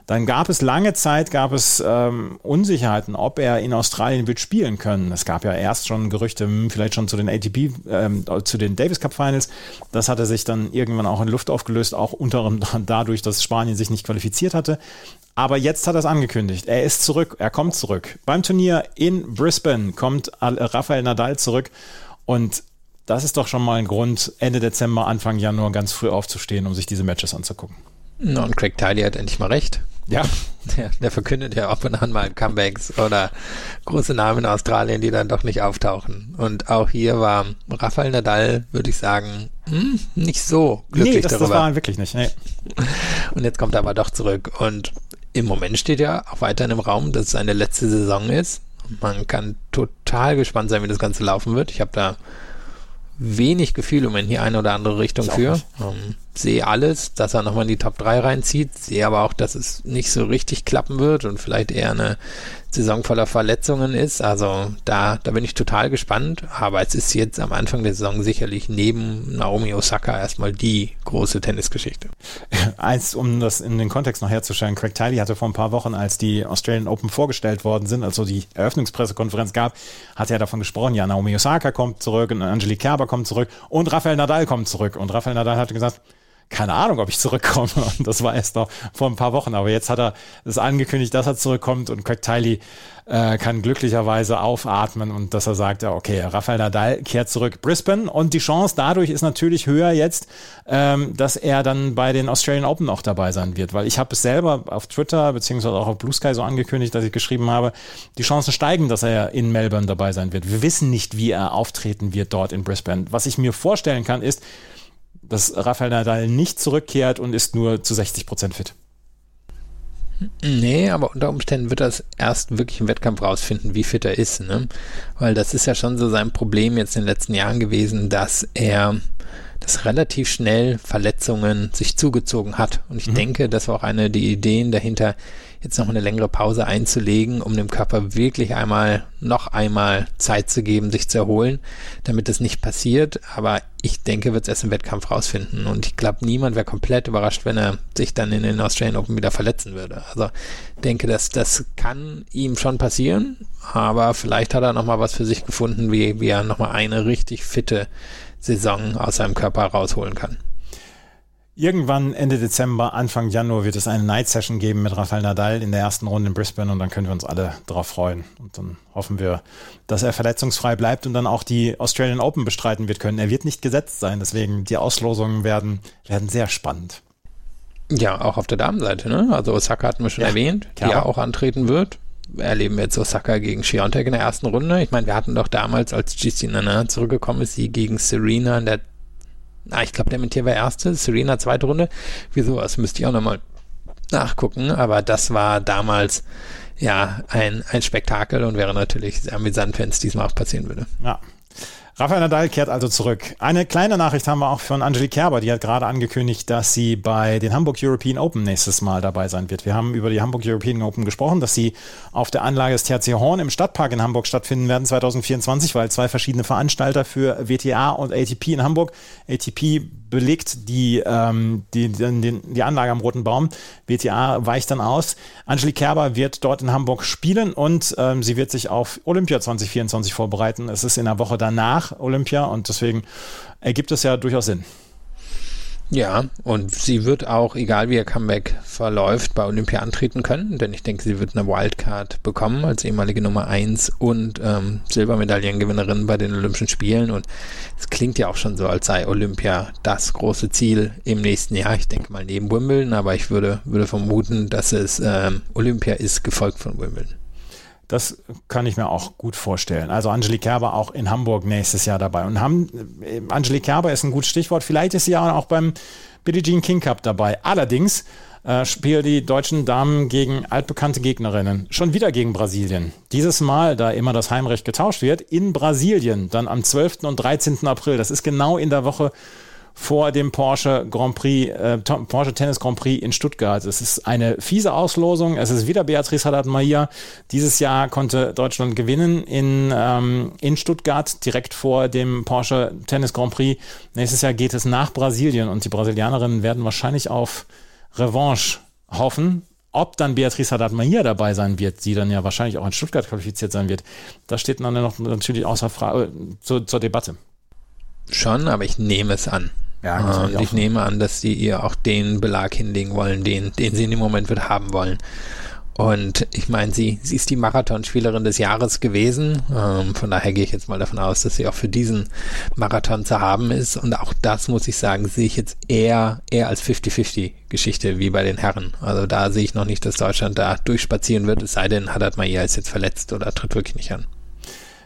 Dann gab es lange Zeit, gab es ähm, Unsicherheiten, ob er in Australien wird spielen können. Es gab ja erst schon Gerüchte, hm, vielleicht schon zu den ATP, ähm, zu den Davis Cup Finals. Das hatte sich dann irgendwann auch in Luft aufgelöst, auch unter anderem dadurch, dass Spanien sich nicht qualifiziert hatte. Aber jetzt hat er es angekündigt. Er ist zurück, er kommt zurück. Beim Turnier in Brisbane kommt Rafael Nadal zurück und das ist doch schon mal ein Grund, Ende Dezember, Anfang Januar ganz früh aufzustehen, um sich diese Matches anzugucken. Na, und Craig Tiley hat endlich mal recht. Ja. Der, der verkündet ja ab und an mal Comebacks oder große Namen in Australien, die dann doch nicht auftauchen. Und auch hier war Rafael Nadal, würde ich sagen, hm, nicht so glücklich nee, das, darüber. das war er wirklich nicht. Nee. Und jetzt kommt er aber doch zurück. Und im Moment steht ja auch weiterhin im Raum, dass es seine letzte Saison ist. Man kann total gespannt sein, wie das Ganze laufen wird. Ich habe da wenig Gefühl um in die eine oder andere Richtung für. Ähm, sehe alles, dass er nochmal in die Top 3 reinzieht. Sehe aber auch, dass es nicht so richtig klappen wird und vielleicht eher eine Saison voller Verletzungen ist. Also da, da bin ich total gespannt. Aber es ist jetzt am Anfang der Saison sicherlich neben Naomi Osaka erstmal die große Tennisgeschichte. Eins, um das in den Kontext noch herzustellen, Craig Tiley hatte vor ein paar Wochen, als die Australian Open vorgestellt worden sind, also die Eröffnungspressekonferenz gab, hat er davon gesprochen, ja, Naomi Osaka kommt zurück und Angelique Kerber kommt zurück und Rafael Nadal kommt zurück. Und Rafael Nadal hatte gesagt, keine Ahnung, ob ich zurückkomme. Und das war erst noch vor ein paar Wochen. Aber jetzt hat er es angekündigt, dass er zurückkommt und Craig Tiley äh, kann glücklicherweise aufatmen und dass er sagt, ja, okay, Rafael Nadal kehrt zurück Brisbane und die Chance dadurch ist natürlich höher jetzt, ähm, dass er dann bei den Australian Open auch dabei sein wird, weil ich habe es selber auf Twitter beziehungsweise auch auf Blue Sky so angekündigt, dass ich geschrieben habe, die Chancen steigen, dass er in Melbourne dabei sein wird. Wir wissen nicht, wie er auftreten wird dort in Brisbane. Was ich mir vorstellen kann, ist, dass Rafael Nadal nicht zurückkehrt und ist nur zu 60 Prozent fit. Nee, aber unter Umständen wird er es erst wirklich im Wettkampf rausfinden, wie fit er ist, ne? Weil das ist ja schon so sein Problem jetzt in den letzten Jahren gewesen, dass er dass relativ schnell Verletzungen sich zugezogen hat. Und ich mhm. denke, das war auch eine der Ideen dahinter, jetzt noch eine längere Pause einzulegen, um dem Körper wirklich einmal, noch einmal Zeit zu geben, sich zu erholen, damit das nicht passiert. Aber ich denke, wird es erst im Wettkampf rausfinden. Und ich glaube, niemand wäre komplett überrascht, wenn er sich dann in den Australian Open wieder verletzen würde. Also denke, dass das kann ihm schon passieren, aber vielleicht hat er nochmal was für sich gefunden, wie, wie er nochmal eine richtig fitte Saison aus seinem Körper rausholen kann. Irgendwann Ende Dezember, Anfang Januar wird es eine Night Session geben mit Rafael Nadal in der ersten Runde in Brisbane und dann können wir uns alle darauf freuen. Und dann hoffen wir, dass er verletzungsfrei bleibt und dann auch die Australian Open bestreiten wird können. Er wird nicht gesetzt sein, deswegen die Auslosungen werden, werden sehr spannend. Ja, auch auf der Damenseite, ne? Also Osaka hatten wir schon ja, erwähnt, die ja auch antreten wird. Erleben wir jetzt Osaka gegen Shiontek in der ersten Runde. Ich meine, wir hatten doch damals, als GC Nana zurückgekommen ist, sie gegen Serena in der Ah, ich glaube, der Mentier war erste, Serena zweite Runde. Wieso? Das müsste ich auch nochmal nachgucken, aber das war damals ja ein, ein Spektakel und wäre natürlich sehr amüsant, wenn es diesmal auch passieren würde. Ja, Rafael Nadal kehrt also zurück. Eine kleine Nachricht haben wir auch von Angelique Kerber, die hat gerade angekündigt, dass sie bei den Hamburg European Open nächstes Mal dabei sein wird. Wir haben über die Hamburg European Open gesprochen, dass sie auf der Anlage des THC Horn im Stadtpark in Hamburg stattfinden werden 2024, weil zwei verschiedene Veranstalter für WTA und ATP in Hamburg. ATP belegt die, ähm, die, die, die Anlage am Roten Baum. WTA weicht dann aus. Angelique Kerber wird dort in Hamburg spielen und ähm, sie wird sich auf Olympia 2024 vorbereiten. Es ist in der Woche danach Olympia und deswegen ergibt es ja durchaus Sinn. Ja, und sie wird auch, egal wie ihr Comeback verläuft, bei Olympia antreten können, denn ich denke, sie wird eine Wildcard bekommen als ehemalige Nummer 1 und ähm, Silbermedaillengewinnerin bei den Olympischen Spielen. Und es klingt ja auch schon so, als sei Olympia das große Ziel im nächsten Jahr. Ich denke mal neben Wimbledon, aber ich würde, würde vermuten, dass es ähm, Olympia ist, gefolgt von Wimbledon. Das kann ich mir auch gut vorstellen. Also Angelique Kerber auch in Hamburg nächstes Jahr dabei. Und haben, äh, Angelique Kerber ist ein gutes Stichwort. Vielleicht ist sie ja auch beim Billie Jean King Cup dabei. Allerdings äh, spielen die deutschen Damen gegen altbekannte Gegnerinnen. Schon wieder gegen Brasilien. Dieses Mal, da immer das Heimrecht getauscht wird, in Brasilien. Dann am 12. und 13. April. Das ist genau in der Woche vor dem Porsche Grand Prix, äh, Porsche Tennis Grand Prix in Stuttgart. Es ist eine fiese Auslosung. Es ist wieder Beatrice Haddad-Maia. Dieses Jahr konnte Deutschland gewinnen in, ähm, in Stuttgart, direkt vor dem Porsche Tennis Grand Prix. Nächstes Jahr geht es nach Brasilien und die Brasilianerinnen werden wahrscheinlich auf Revanche hoffen. Ob dann Beatrice Haddad-Maia dabei sein wird, die dann ja wahrscheinlich auch in Stuttgart qualifiziert sein wird, das steht dann noch natürlich außer Frage, äh, zur, zur Debatte. Schon, aber ich nehme es an. Ja, und ich nehme an, dass sie ihr auch den Belag hinlegen wollen, den, den sie in dem Moment wird haben wollen. Und ich meine, sie, sie ist die Marathonspielerin des Jahres gewesen. Ähm, von daher gehe ich jetzt mal davon aus, dass sie auch für diesen Marathon zu haben ist. Und auch das muss ich sagen, sehe ich jetzt eher, eher als 50-50 Geschichte wie bei den Herren. Also da sehe ich noch nicht, dass Deutschland da durchspazieren wird, es sei denn, Haddad Maia ist jetzt verletzt oder tritt wirklich nicht an.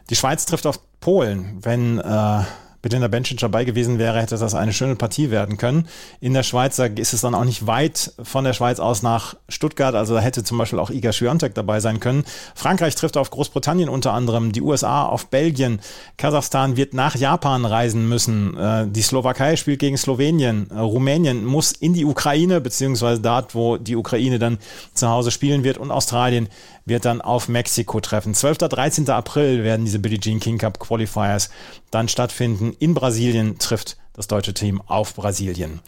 Die Schweiz trifft auf Polen, wenn äh Belinda Bencic dabei gewesen wäre, hätte das eine schöne Partie werden können. In der Schweiz, ist es dann auch nicht weit von der Schweiz aus nach Stuttgart, also da hätte zum Beispiel auch Iga Swiatek dabei sein können. Frankreich trifft auf Großbritannien unter anderem, die USA auf Belgien, Kasachstan wird nach Japan reisen müssen, äh, die Slowakei spielt gegen Slowenien, äh, Rumänien muss in die Ukraine, beziehungsweise dort, wo die Ukraine dann zu Hause spielen wird. Und Australien wird dann auf Mexiko treffen. 12. 13. April werden diese Billie Jean King Cup Qualifiers dann stattfinden. In Brasilien trifft das deutsche Team auf Brasilien.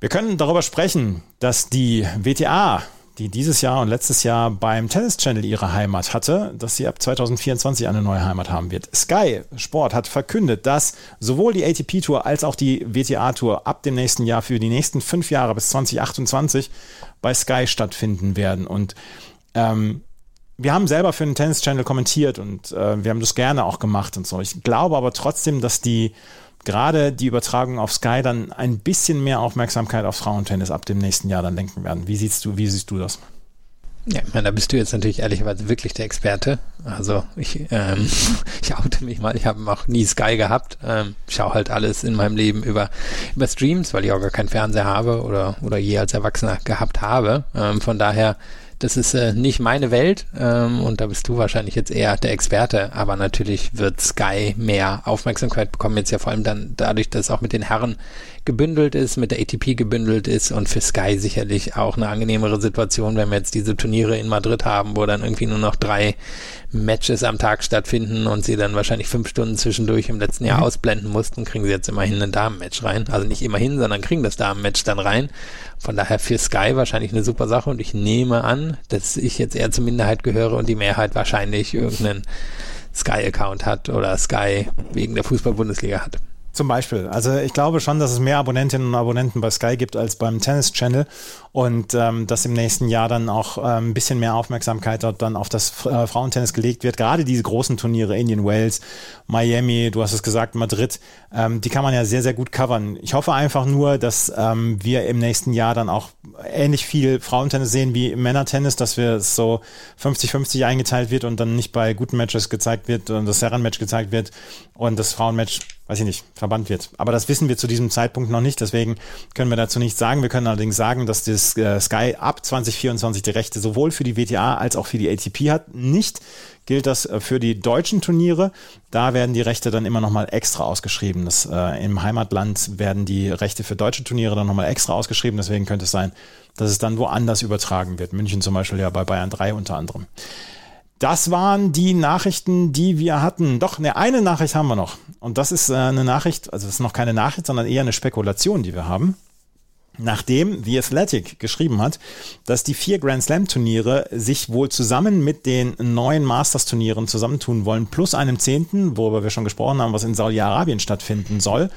Wir können darüber sprechen, dass die WTA, die dieses Jahr und letztes Jahr beim Tennis Channel ihre Heimat hatte, dass sie ab 2024 eine neue Heimat haben wird. Sky Sport hat verkündet, dass sowohl die ATP Tour als auch die WTA Tour ab dem nächsten Jahr für die nächsten fünf Jahre bis 2028 bei Sky stattfinden werden. Und ähm, wir haben selber für den Tennis Channel kommentiert und äh, wir haben das gerne auch gemacht und so. Ich glaube aber trotzdem, dass die gerade die Übertragung auf Sky dann ein bisschen mehr Aufmerksamkeit auf Frauentennis ab dem nächsten Jahr dann lenken werden. Wie siehst du, wie siehst du das? Ja, ich meine, da bist du jetzt natürlich ehrlicherweise wirklich der Experte. Also ich, ähm, ich oute mich mal, ich habe auch nie Sky gehabt. Ähm, schaue halt alles in meinem Leben über, über Streams, weil ich auch gar keinen Fernseher habe oder, oder je als Erwachsener gehabt habe. Ähm, von daher das ist äh, nicht meine Welt ähm, und da bist du wahrscheinlich jetzt eher der Experte, aber natürlich wird Sky mehr Aufmerksamkeit bekommen, jetzt ja vor allem dann dadurch, dass es auch mit den Herren gebündelt ist, mit der ATP gebündelt ist und für Sky sicherlich auch eine angenehmere Situation, wenn wir jetzt diese Turniere in Madrid haben, wo dann irgendwie nur noch drei Matches am Tag stattfinden und sie dann wahrscheinlich fünf Stunden zwischendurch im letzten Jahr mhm. ausblenden mussten, kriegen sie jetzt immerhin ein Damenmatch rein. Also nicht immerhin, sondern kriegen das Damenmatch dann rein. Von daher für Sky wahrscheinlich eine super Sache und ich nehme an, dass ich jetzt eher zur Minderheit gehöre und die Mehrheit wahrscheinlich irgendeinen Sky-Account hat oder Sky wegen der Fußball-Bundesliga hat. Zum Beispiel. Also ich glaube schon, dass es mehr Abonnentinnen und Abonnenten bei Sky gibt als beim Tennis Channel und ähm, dass im nächsten Jahr dann auch ähm, ein bisschen mehr Aufmerksamkeit dort dann auf das äh, Frauentennis gelegt wird. Gerade diese großen Turniere, Indian Wales, Miami, du hast es gesagt, Madrid, ähm, die kann man ja sehr, sehr gut covern. Ich hoffe einfach nur, dass ähm, wir im nächsten Jahr dann auch ähnlich viel Frauentennis sehen wie Männertennis, dass wir es so 50-50 eingeteilt wird und dann nicht bei guten Matches gezeigt wird und das Herrenmatch gezeigt wird und das Frauenmatch weiß ich nicht, verbannt wird. Aber das wissen wir zu diesem Zeitpunkt noch nicht, deswegen können wir dazu nichts sagen. Wir können allerdings sagen, dass das äh, Sky ab 2024 die Rechte sowohl für die WTA als auch für die ATP hat. Nicht gilt das äh, für die deutschen Turniere. Da werden die Rechte dann immer nochmal extra ausgeschrieben. Das, äh, Im Heimatland werden die Rechte für deutsche Turniere dann nochmal extra ausgeschrieben. Deswegen könnte es sein, dass es dann woanders übertragen wird. München zum Beispiel ja bei Bayern 3 unter anderem. Das waren die Nachrichten, die wir hatten. Doch, ne, eine Nachricht haben wir noch. Und das ist äh, eine Nachricht, also das ist noch keine Nachricht, sondern eher eine Spekulation, die wir haben. Nachdem The Athletic geschrieben hat, dass die vier Grand Slam Turniere sich wohl zusammen mit den neuen Masters Turnieren zusammentun wollen, plus einem Zehnten, worüber wir schon gesprochen haben, was in Saudi-Arabien stattfinden soll,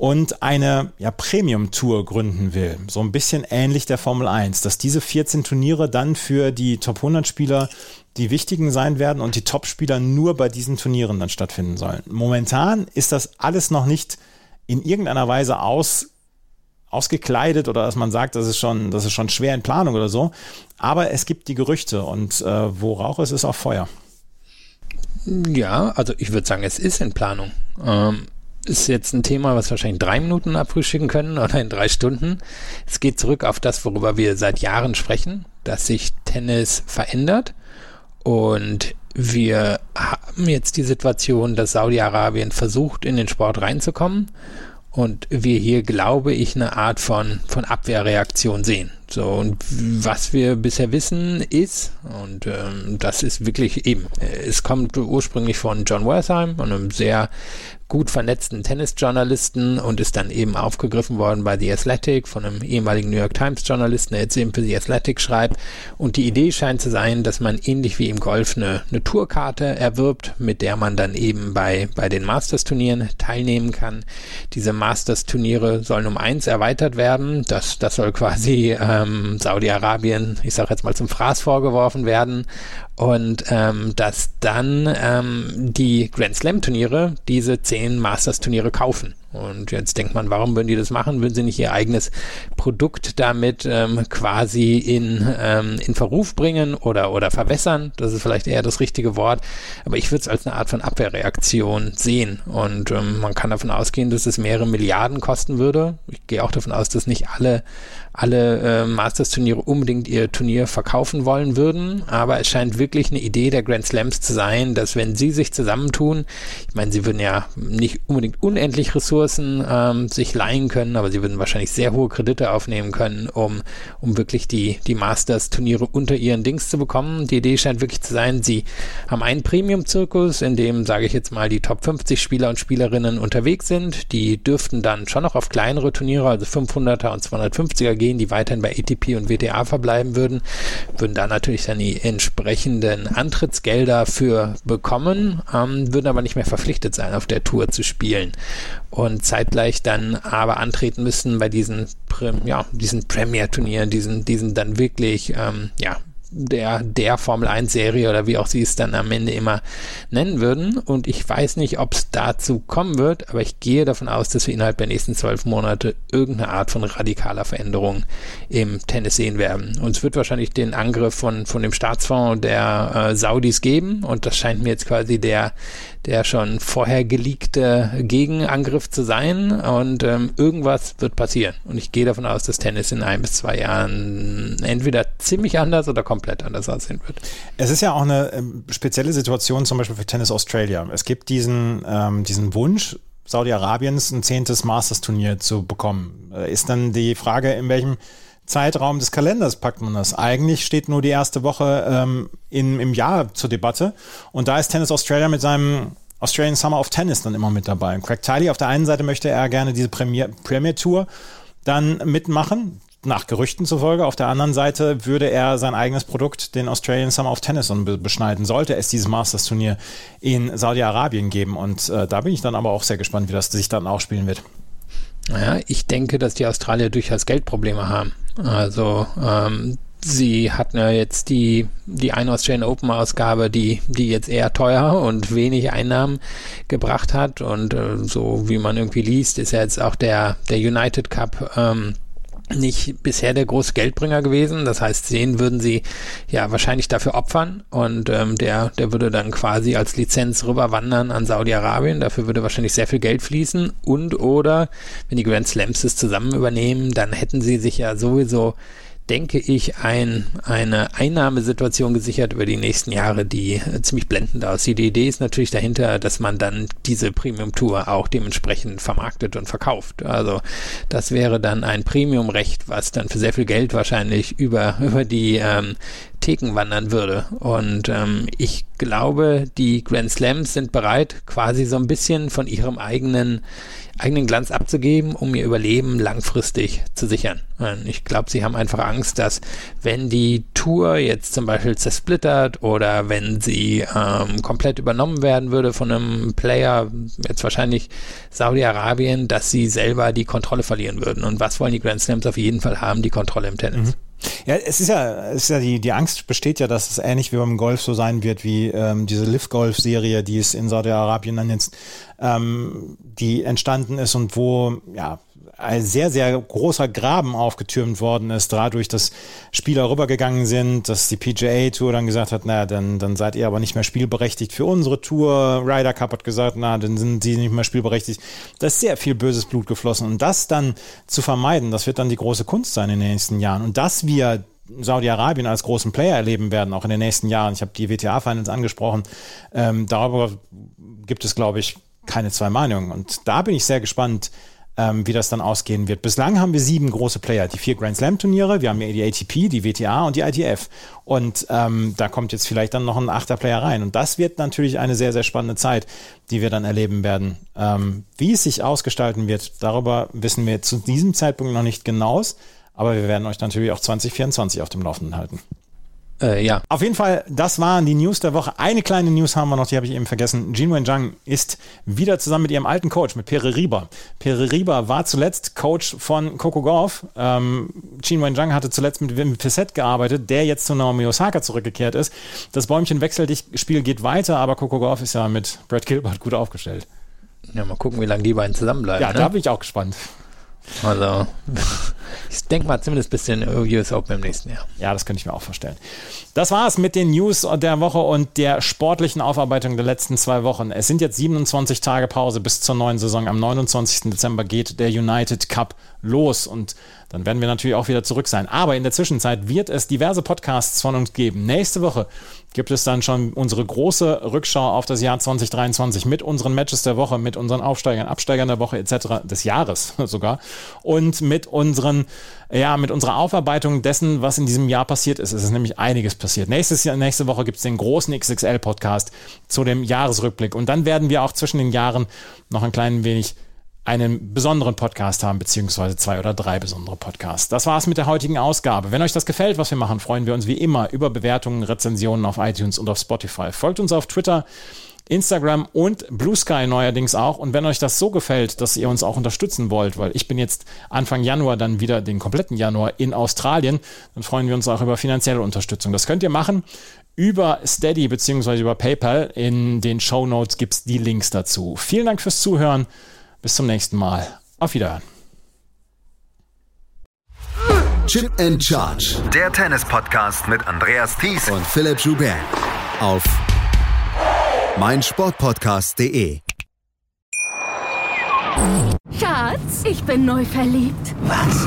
und eine ja, Premium-Tour gründen will. So ein bisschen ähnlich der Formel 1, dass diese 14 Turniere dann für die Top 100 Spieler die wichtigen sein werden und die Top-Spieler nur bei diesen Turnieren dann stattfinden sollen. Momentan ist das alles noch nicht in irgendeiner Weise aus, ausgekleidet oder dass man sagt, das ist schon, das ist schon schwer in Planung oder so. Aber es gibt die Gerüchte und äh, wo Rauch ist, ist auch Feuer. Ja, also ich würde sagen, es ist in Planung. Ähm, ist jetzt ein Thema, was wahrscheinlich in drei Minuten abfrühstücken können oder in drei Stunden. Es geht zurück auf das, worüber wir seit Jahren sprechen, dass sich Tennis verändert und wir haben jetzt die Situation, dass Saudi-Arabien versucht, in den Sport reinzukommen und wir hier, glaube ich, eine Art von, von Abwehrreaktion sehen. So, und was wir bisher wissen ist, und ähm, das ist wirklich eben, es kommt ursprünglich von John Worthheim, einem sehr gut vernetzten Tennisjournalisten und ist dann eben aufgegriffen worden bei The Athletic von einem ehemaligen New York Times Journalisten, der jetzt eben für The Athletic schreibt. Und die Idee scheint zu sein, dass man ähnlich wie im Golf eine, eine Tourkarte erwirbt, mit der man dann eben bei, bei den Masters-Turnieren teilnehmen kann. Diese Masters-Turniere sollen um eins erweitert werden. Das, das soll quasi ähm, Saudi-Arabien, ich sage jetzt mal zum Fraß vorgeworfen werden und ähm, dass dann ähm, die Grand Slam Turniere diese zehn Masters Turniere kaufen. Und jetzt denkt man, warum würden die das machen? Würden sie nicht ihr eigenes Produkt damit ähm, quasi in, ähm, in Verruf bringen oder, oder verwässern? Das ist vielleicht eher das richtige Wort. Aber ich würde es als eine Art von Abwehrreaktion sehen. Und ähm, man kann davon ausgehen, dass es mehrere Milliarden kosten würde. Ich gehe auch davon aus, dass nicht alle, alle äh, Masters-Turniere unbedingt ihr Turnier verkaufen wollen würden. Aber es scheint wirklich eine Idee der Grand Slams zu sein, dass wenn sie sich zusammentun, ich meine, sie würden ja nicht unbedingt unendlich Ressourcen Ressourcen ähm, sich leihen können, aber sie würden wahrscheinlich sehr hohe Kredite aufnehmen können, um, um wirklich die, die Masters-Turniere unter ihren Dings zu bekommen. Die Idee scheint wirklich zu sein, sie haben einen Premium-Zirkus, in dem, sage ich jetzt mal, die Top 50 Spieler und Spielerinnen unterwegs sind. Die dürften dann schon noch auf kleinere Turniere, also 500er und 250er gehen, die weiterhin bei ATP und WTA verbleiben würden, würden da natürlich dann die entsprechenden Antrittsgelder für bekommen, ähm, würden aber nicht mehr verpflichtet sein, auf der Tour zu spielen. Und zeitgleich dann aber antreten müssen bei diesen, ja, diesen Premier-Turnieren, diesen, diesen dann wirklich, ähm, ja, der, der Formel 1 Serie oder wie auch sie es dann am Ende immer nennen würden. Und ich weiß nicht, ob es dazu kommen wird, aber ich gehe davon aus, dass wir innerhalb der nächsten zwölf Monate irgendeine Art von radikaler Veränderung im Tennis sehen werden. Und es wird wahrscheinlich den Angriff von, von dem Staatsfonds der äh, Saudis geben. Und das scheint mir jetzt quasi der, der schon vorher geleakte Gegenangriff zu sein. Und ähm, irgendwas wird passieren. Und ich gehe davon aus, dass Tennis in ein bis zwei Jahren entweder ziemlich anders oder komplett komplett anders aussehen wird. Es ist ja auch eine ähm, spezielle Situation zum Beispiel für Tennis Australia. Es gibt diesen, ähm, diesen Wunsch, Saudi-Arabiens ein zehntes Masters-Turnier zu bekommen. Äh, ist dann die Frage, in welchem Zeitraum des Kalenders packt man das? Eigentlich steht nur die erste Woche ähm, in, im Jahr zur Debatte. Und da ist Tennis Australia mit seinem Australian Summer of Tennis dann immer mit dabei. Craig Tiley auf der einen Seite möchte er gerne diese Premier, Premier Tour dann mitmachen nach Gerüchten zufolge. Auf der anderen Seite würde er sein eigenes Produkt, den Australian Summer of Tennis, beschneiden. Sollte es dieses Masters-Turnier in Saudi-Arabien geben. Und äh, da bin ich dann aber auch sehr gespannt, wie das sich dann auch spielen wird. Naja, ich denke, dass die Australier durchaus Geldprobleme haben. Also ähm, Sie hatten ja jetzt die, die eine Australian Open Ausgabe, die, die jetzt eher teuer und wenig Einnahmen gebracht hat. Und äh, so wie man irgendwie liest, ist ja jetzt auch der, der United Cup ähm, nicht bisher der große Geldbringer gewesen. Das heißt, den würden sie ja wahrscheinlich dafür opfern und ähm, der, der würde dann quasi als Lizenz rüberwandern an Saudi-Arabien. Dafür würde wahrscheinlich sehr viel Geld fließen und oder wenn die Grand Slams es zusammen übernehmen, dann hätten sie sich ja sowieso denke ich, ein, eine Einnahmesituation gesichert über die nächsten Jahre, die äh, ziemlich blendend aussieht. Die Idee ist natürlich dahinter, dass man dann diese Premium-Tour auch dementsprechend vermarktet und verkauft. Also das wäre dann ein Premium-Recht, was dann für sehr viel Geld wahrscheinlich über, über die ähm, Theken wandern würde. Und ähm, ich glaube, die Grand Slams sind bereit, quasi so ein bisschen von ihrem eigenen eigenen Glanz abzugeben, um ihr Überleben langfristig zu sichern. Und ich glaube, sie haben einfach Angst, dass wenn die Tour jetzt zum Beispiel zersplittert oder wenn sie ähm, komplett übernommen werden würde von einem Player, jetzt wahrscheinlich Saudi-Arabien, dass sie selber die Kontrolle verlieren würden. Und was wollen die Grand Slams auf jeden Fall haben? Die Kontrolle im Tennis. Mhm. Ja, es ist ja, es ist ja die, die Angst besteht ja, dass es ähnlich wie beim Golf so sein wird, wie ähm, diese Live-Golf-Serie, die es in Saudi-Arabien dann jetzt, ähm, die entstanden ist und wo, ja, ein sehr, sehr großer Graben aufgetürmt worden ist, dadurch, dass Spieler rübergegangen sind, dass die PGA Tour dann gesagt hat, naja, dann, dann seid ihr aber nicht mehr spielberechtigt für unsere Tour. Ryder Cup hat gesagt, na, dann sind sie nicht mehr spielberechtigt. Da ist sehr viel böses Blut geflossen. Und das dann zu vermeiden, das wird dann die große Kunst sein in den nächsten Jahren. Und dass wir Saudi-Arabien als großen Player erleben werden, auch in den nächsten Jahren. Ich habe die WTA-Finals angesprochen. Ähm, darüber gibt es, glaube ich, keine zwei Meinungen. Und da bin ich sehr gespannt, ähm, wie das dann ausgehen wird. Bislang haben wir sieben große Player, die vier Grand Slam Turniere, wir haben die ATP, die WTA und die ITF. Und ähm, da kommt jetzt vielleicht dann noch ein achter Player rein. Und das wird natürlich eine sehr, sehr spannende Zeit, die wir dann erleben werden. Ähm, wie es sich ausgestalten wird, darüber wissen wir zu diesem Zeitpunkt noch nicht genaues. Aber wir werden euch natürlich auch 2024 auf dem Laufenden halten. Äh, ja. Auf jeden Fall, das waren die News der Woche. Eine kleine News haben wir noch, die habe ich eben vergessen. Jin Wenjang ist wieder zusammen mit ihrem alten Coach, mit Pere Riba. Pere Riba war zuletzt Coach von Coco Golf. Ähm, Jin Wenjang hatte zuletzt mit Wim Fissett gearbeitet, der jetzt zu Naomi Osaka zurückgekehrt ist. Das Bäumchen wechselt, Spiel geht weiter, aber Coco Golf ist ja mit Brad Gilbert gut aufgestellt. Ja, mal gucken, wie lange die beiden zusammenbleiben. Ja, ne? da bin ich auch gespannt. Also, ich denke mal zumindest bis den US Open im nächsten Jahr. Ja, das könnte ich mir auch vorstellen. Das war es mit den News der Woche und der sportlichen Aufarbeitung der letzten zwei Wochen. Es sind jetzt 27 Tage Pause bis zur neuen Saison. Am 29. Dezember geht der United Cup los und dann werden wir natürlich auch wieder zurück sein. Aber in der Zwischenzeit wird es diverse Podcasts von uns geben. Nächste Woche gibt es dann schon unsere große Rückschau auf das Jahr 2023 mit unseren Matches der Woche, mit unseren Aufsteigern, Absteigern der Woche etc. des Jahres sogar und mit unseren ja, mit unserer Aufarbeitung dessen, was in diesem Jahr passiert ist. Es ist nämlich einiges passiert. Nächstes Jahr, nächste Woche gibt es den großen XXL-Podcast zu dem Jahresrückblick. Und dann werden wir auch zwischen den Jahren noch ein klein wenig einen besonderen Podcast haben, beziehungsweise zwei oder drei besondere Podcasts. Das war's mit der heutigen Ausgabe. Wenn euch das gefällt, was wir machen, freuen wir uns wie immer über Bewertungen, Rezensionen auf iTunes und auf Spotify. Folgt uns auf Twitter, Instagram und Blue Sky neuerdings auch. Und wenn euch das so gefällt, dass ihr uns auch unterstützen wollt, weil ich bin jetzt Anfang Januar dann wieder den kompletten Januar in Australien, dann freuen wir uns auch über finanzielle Unterstützung. Das könnt ihr machen über Steady bzw. über PayPal. In den Show Notes gibt es die Links dazu. Vielen Dank fürs Zuhören. Bis zum nächsten Mal. Auf Wiederhören. Chip and Charge. Der Tennis-Podcast mit Andreas Thies und Philipp Joubert. Auf meinsportpodcast.de. Schatz, ich bin neu verliebt. Was?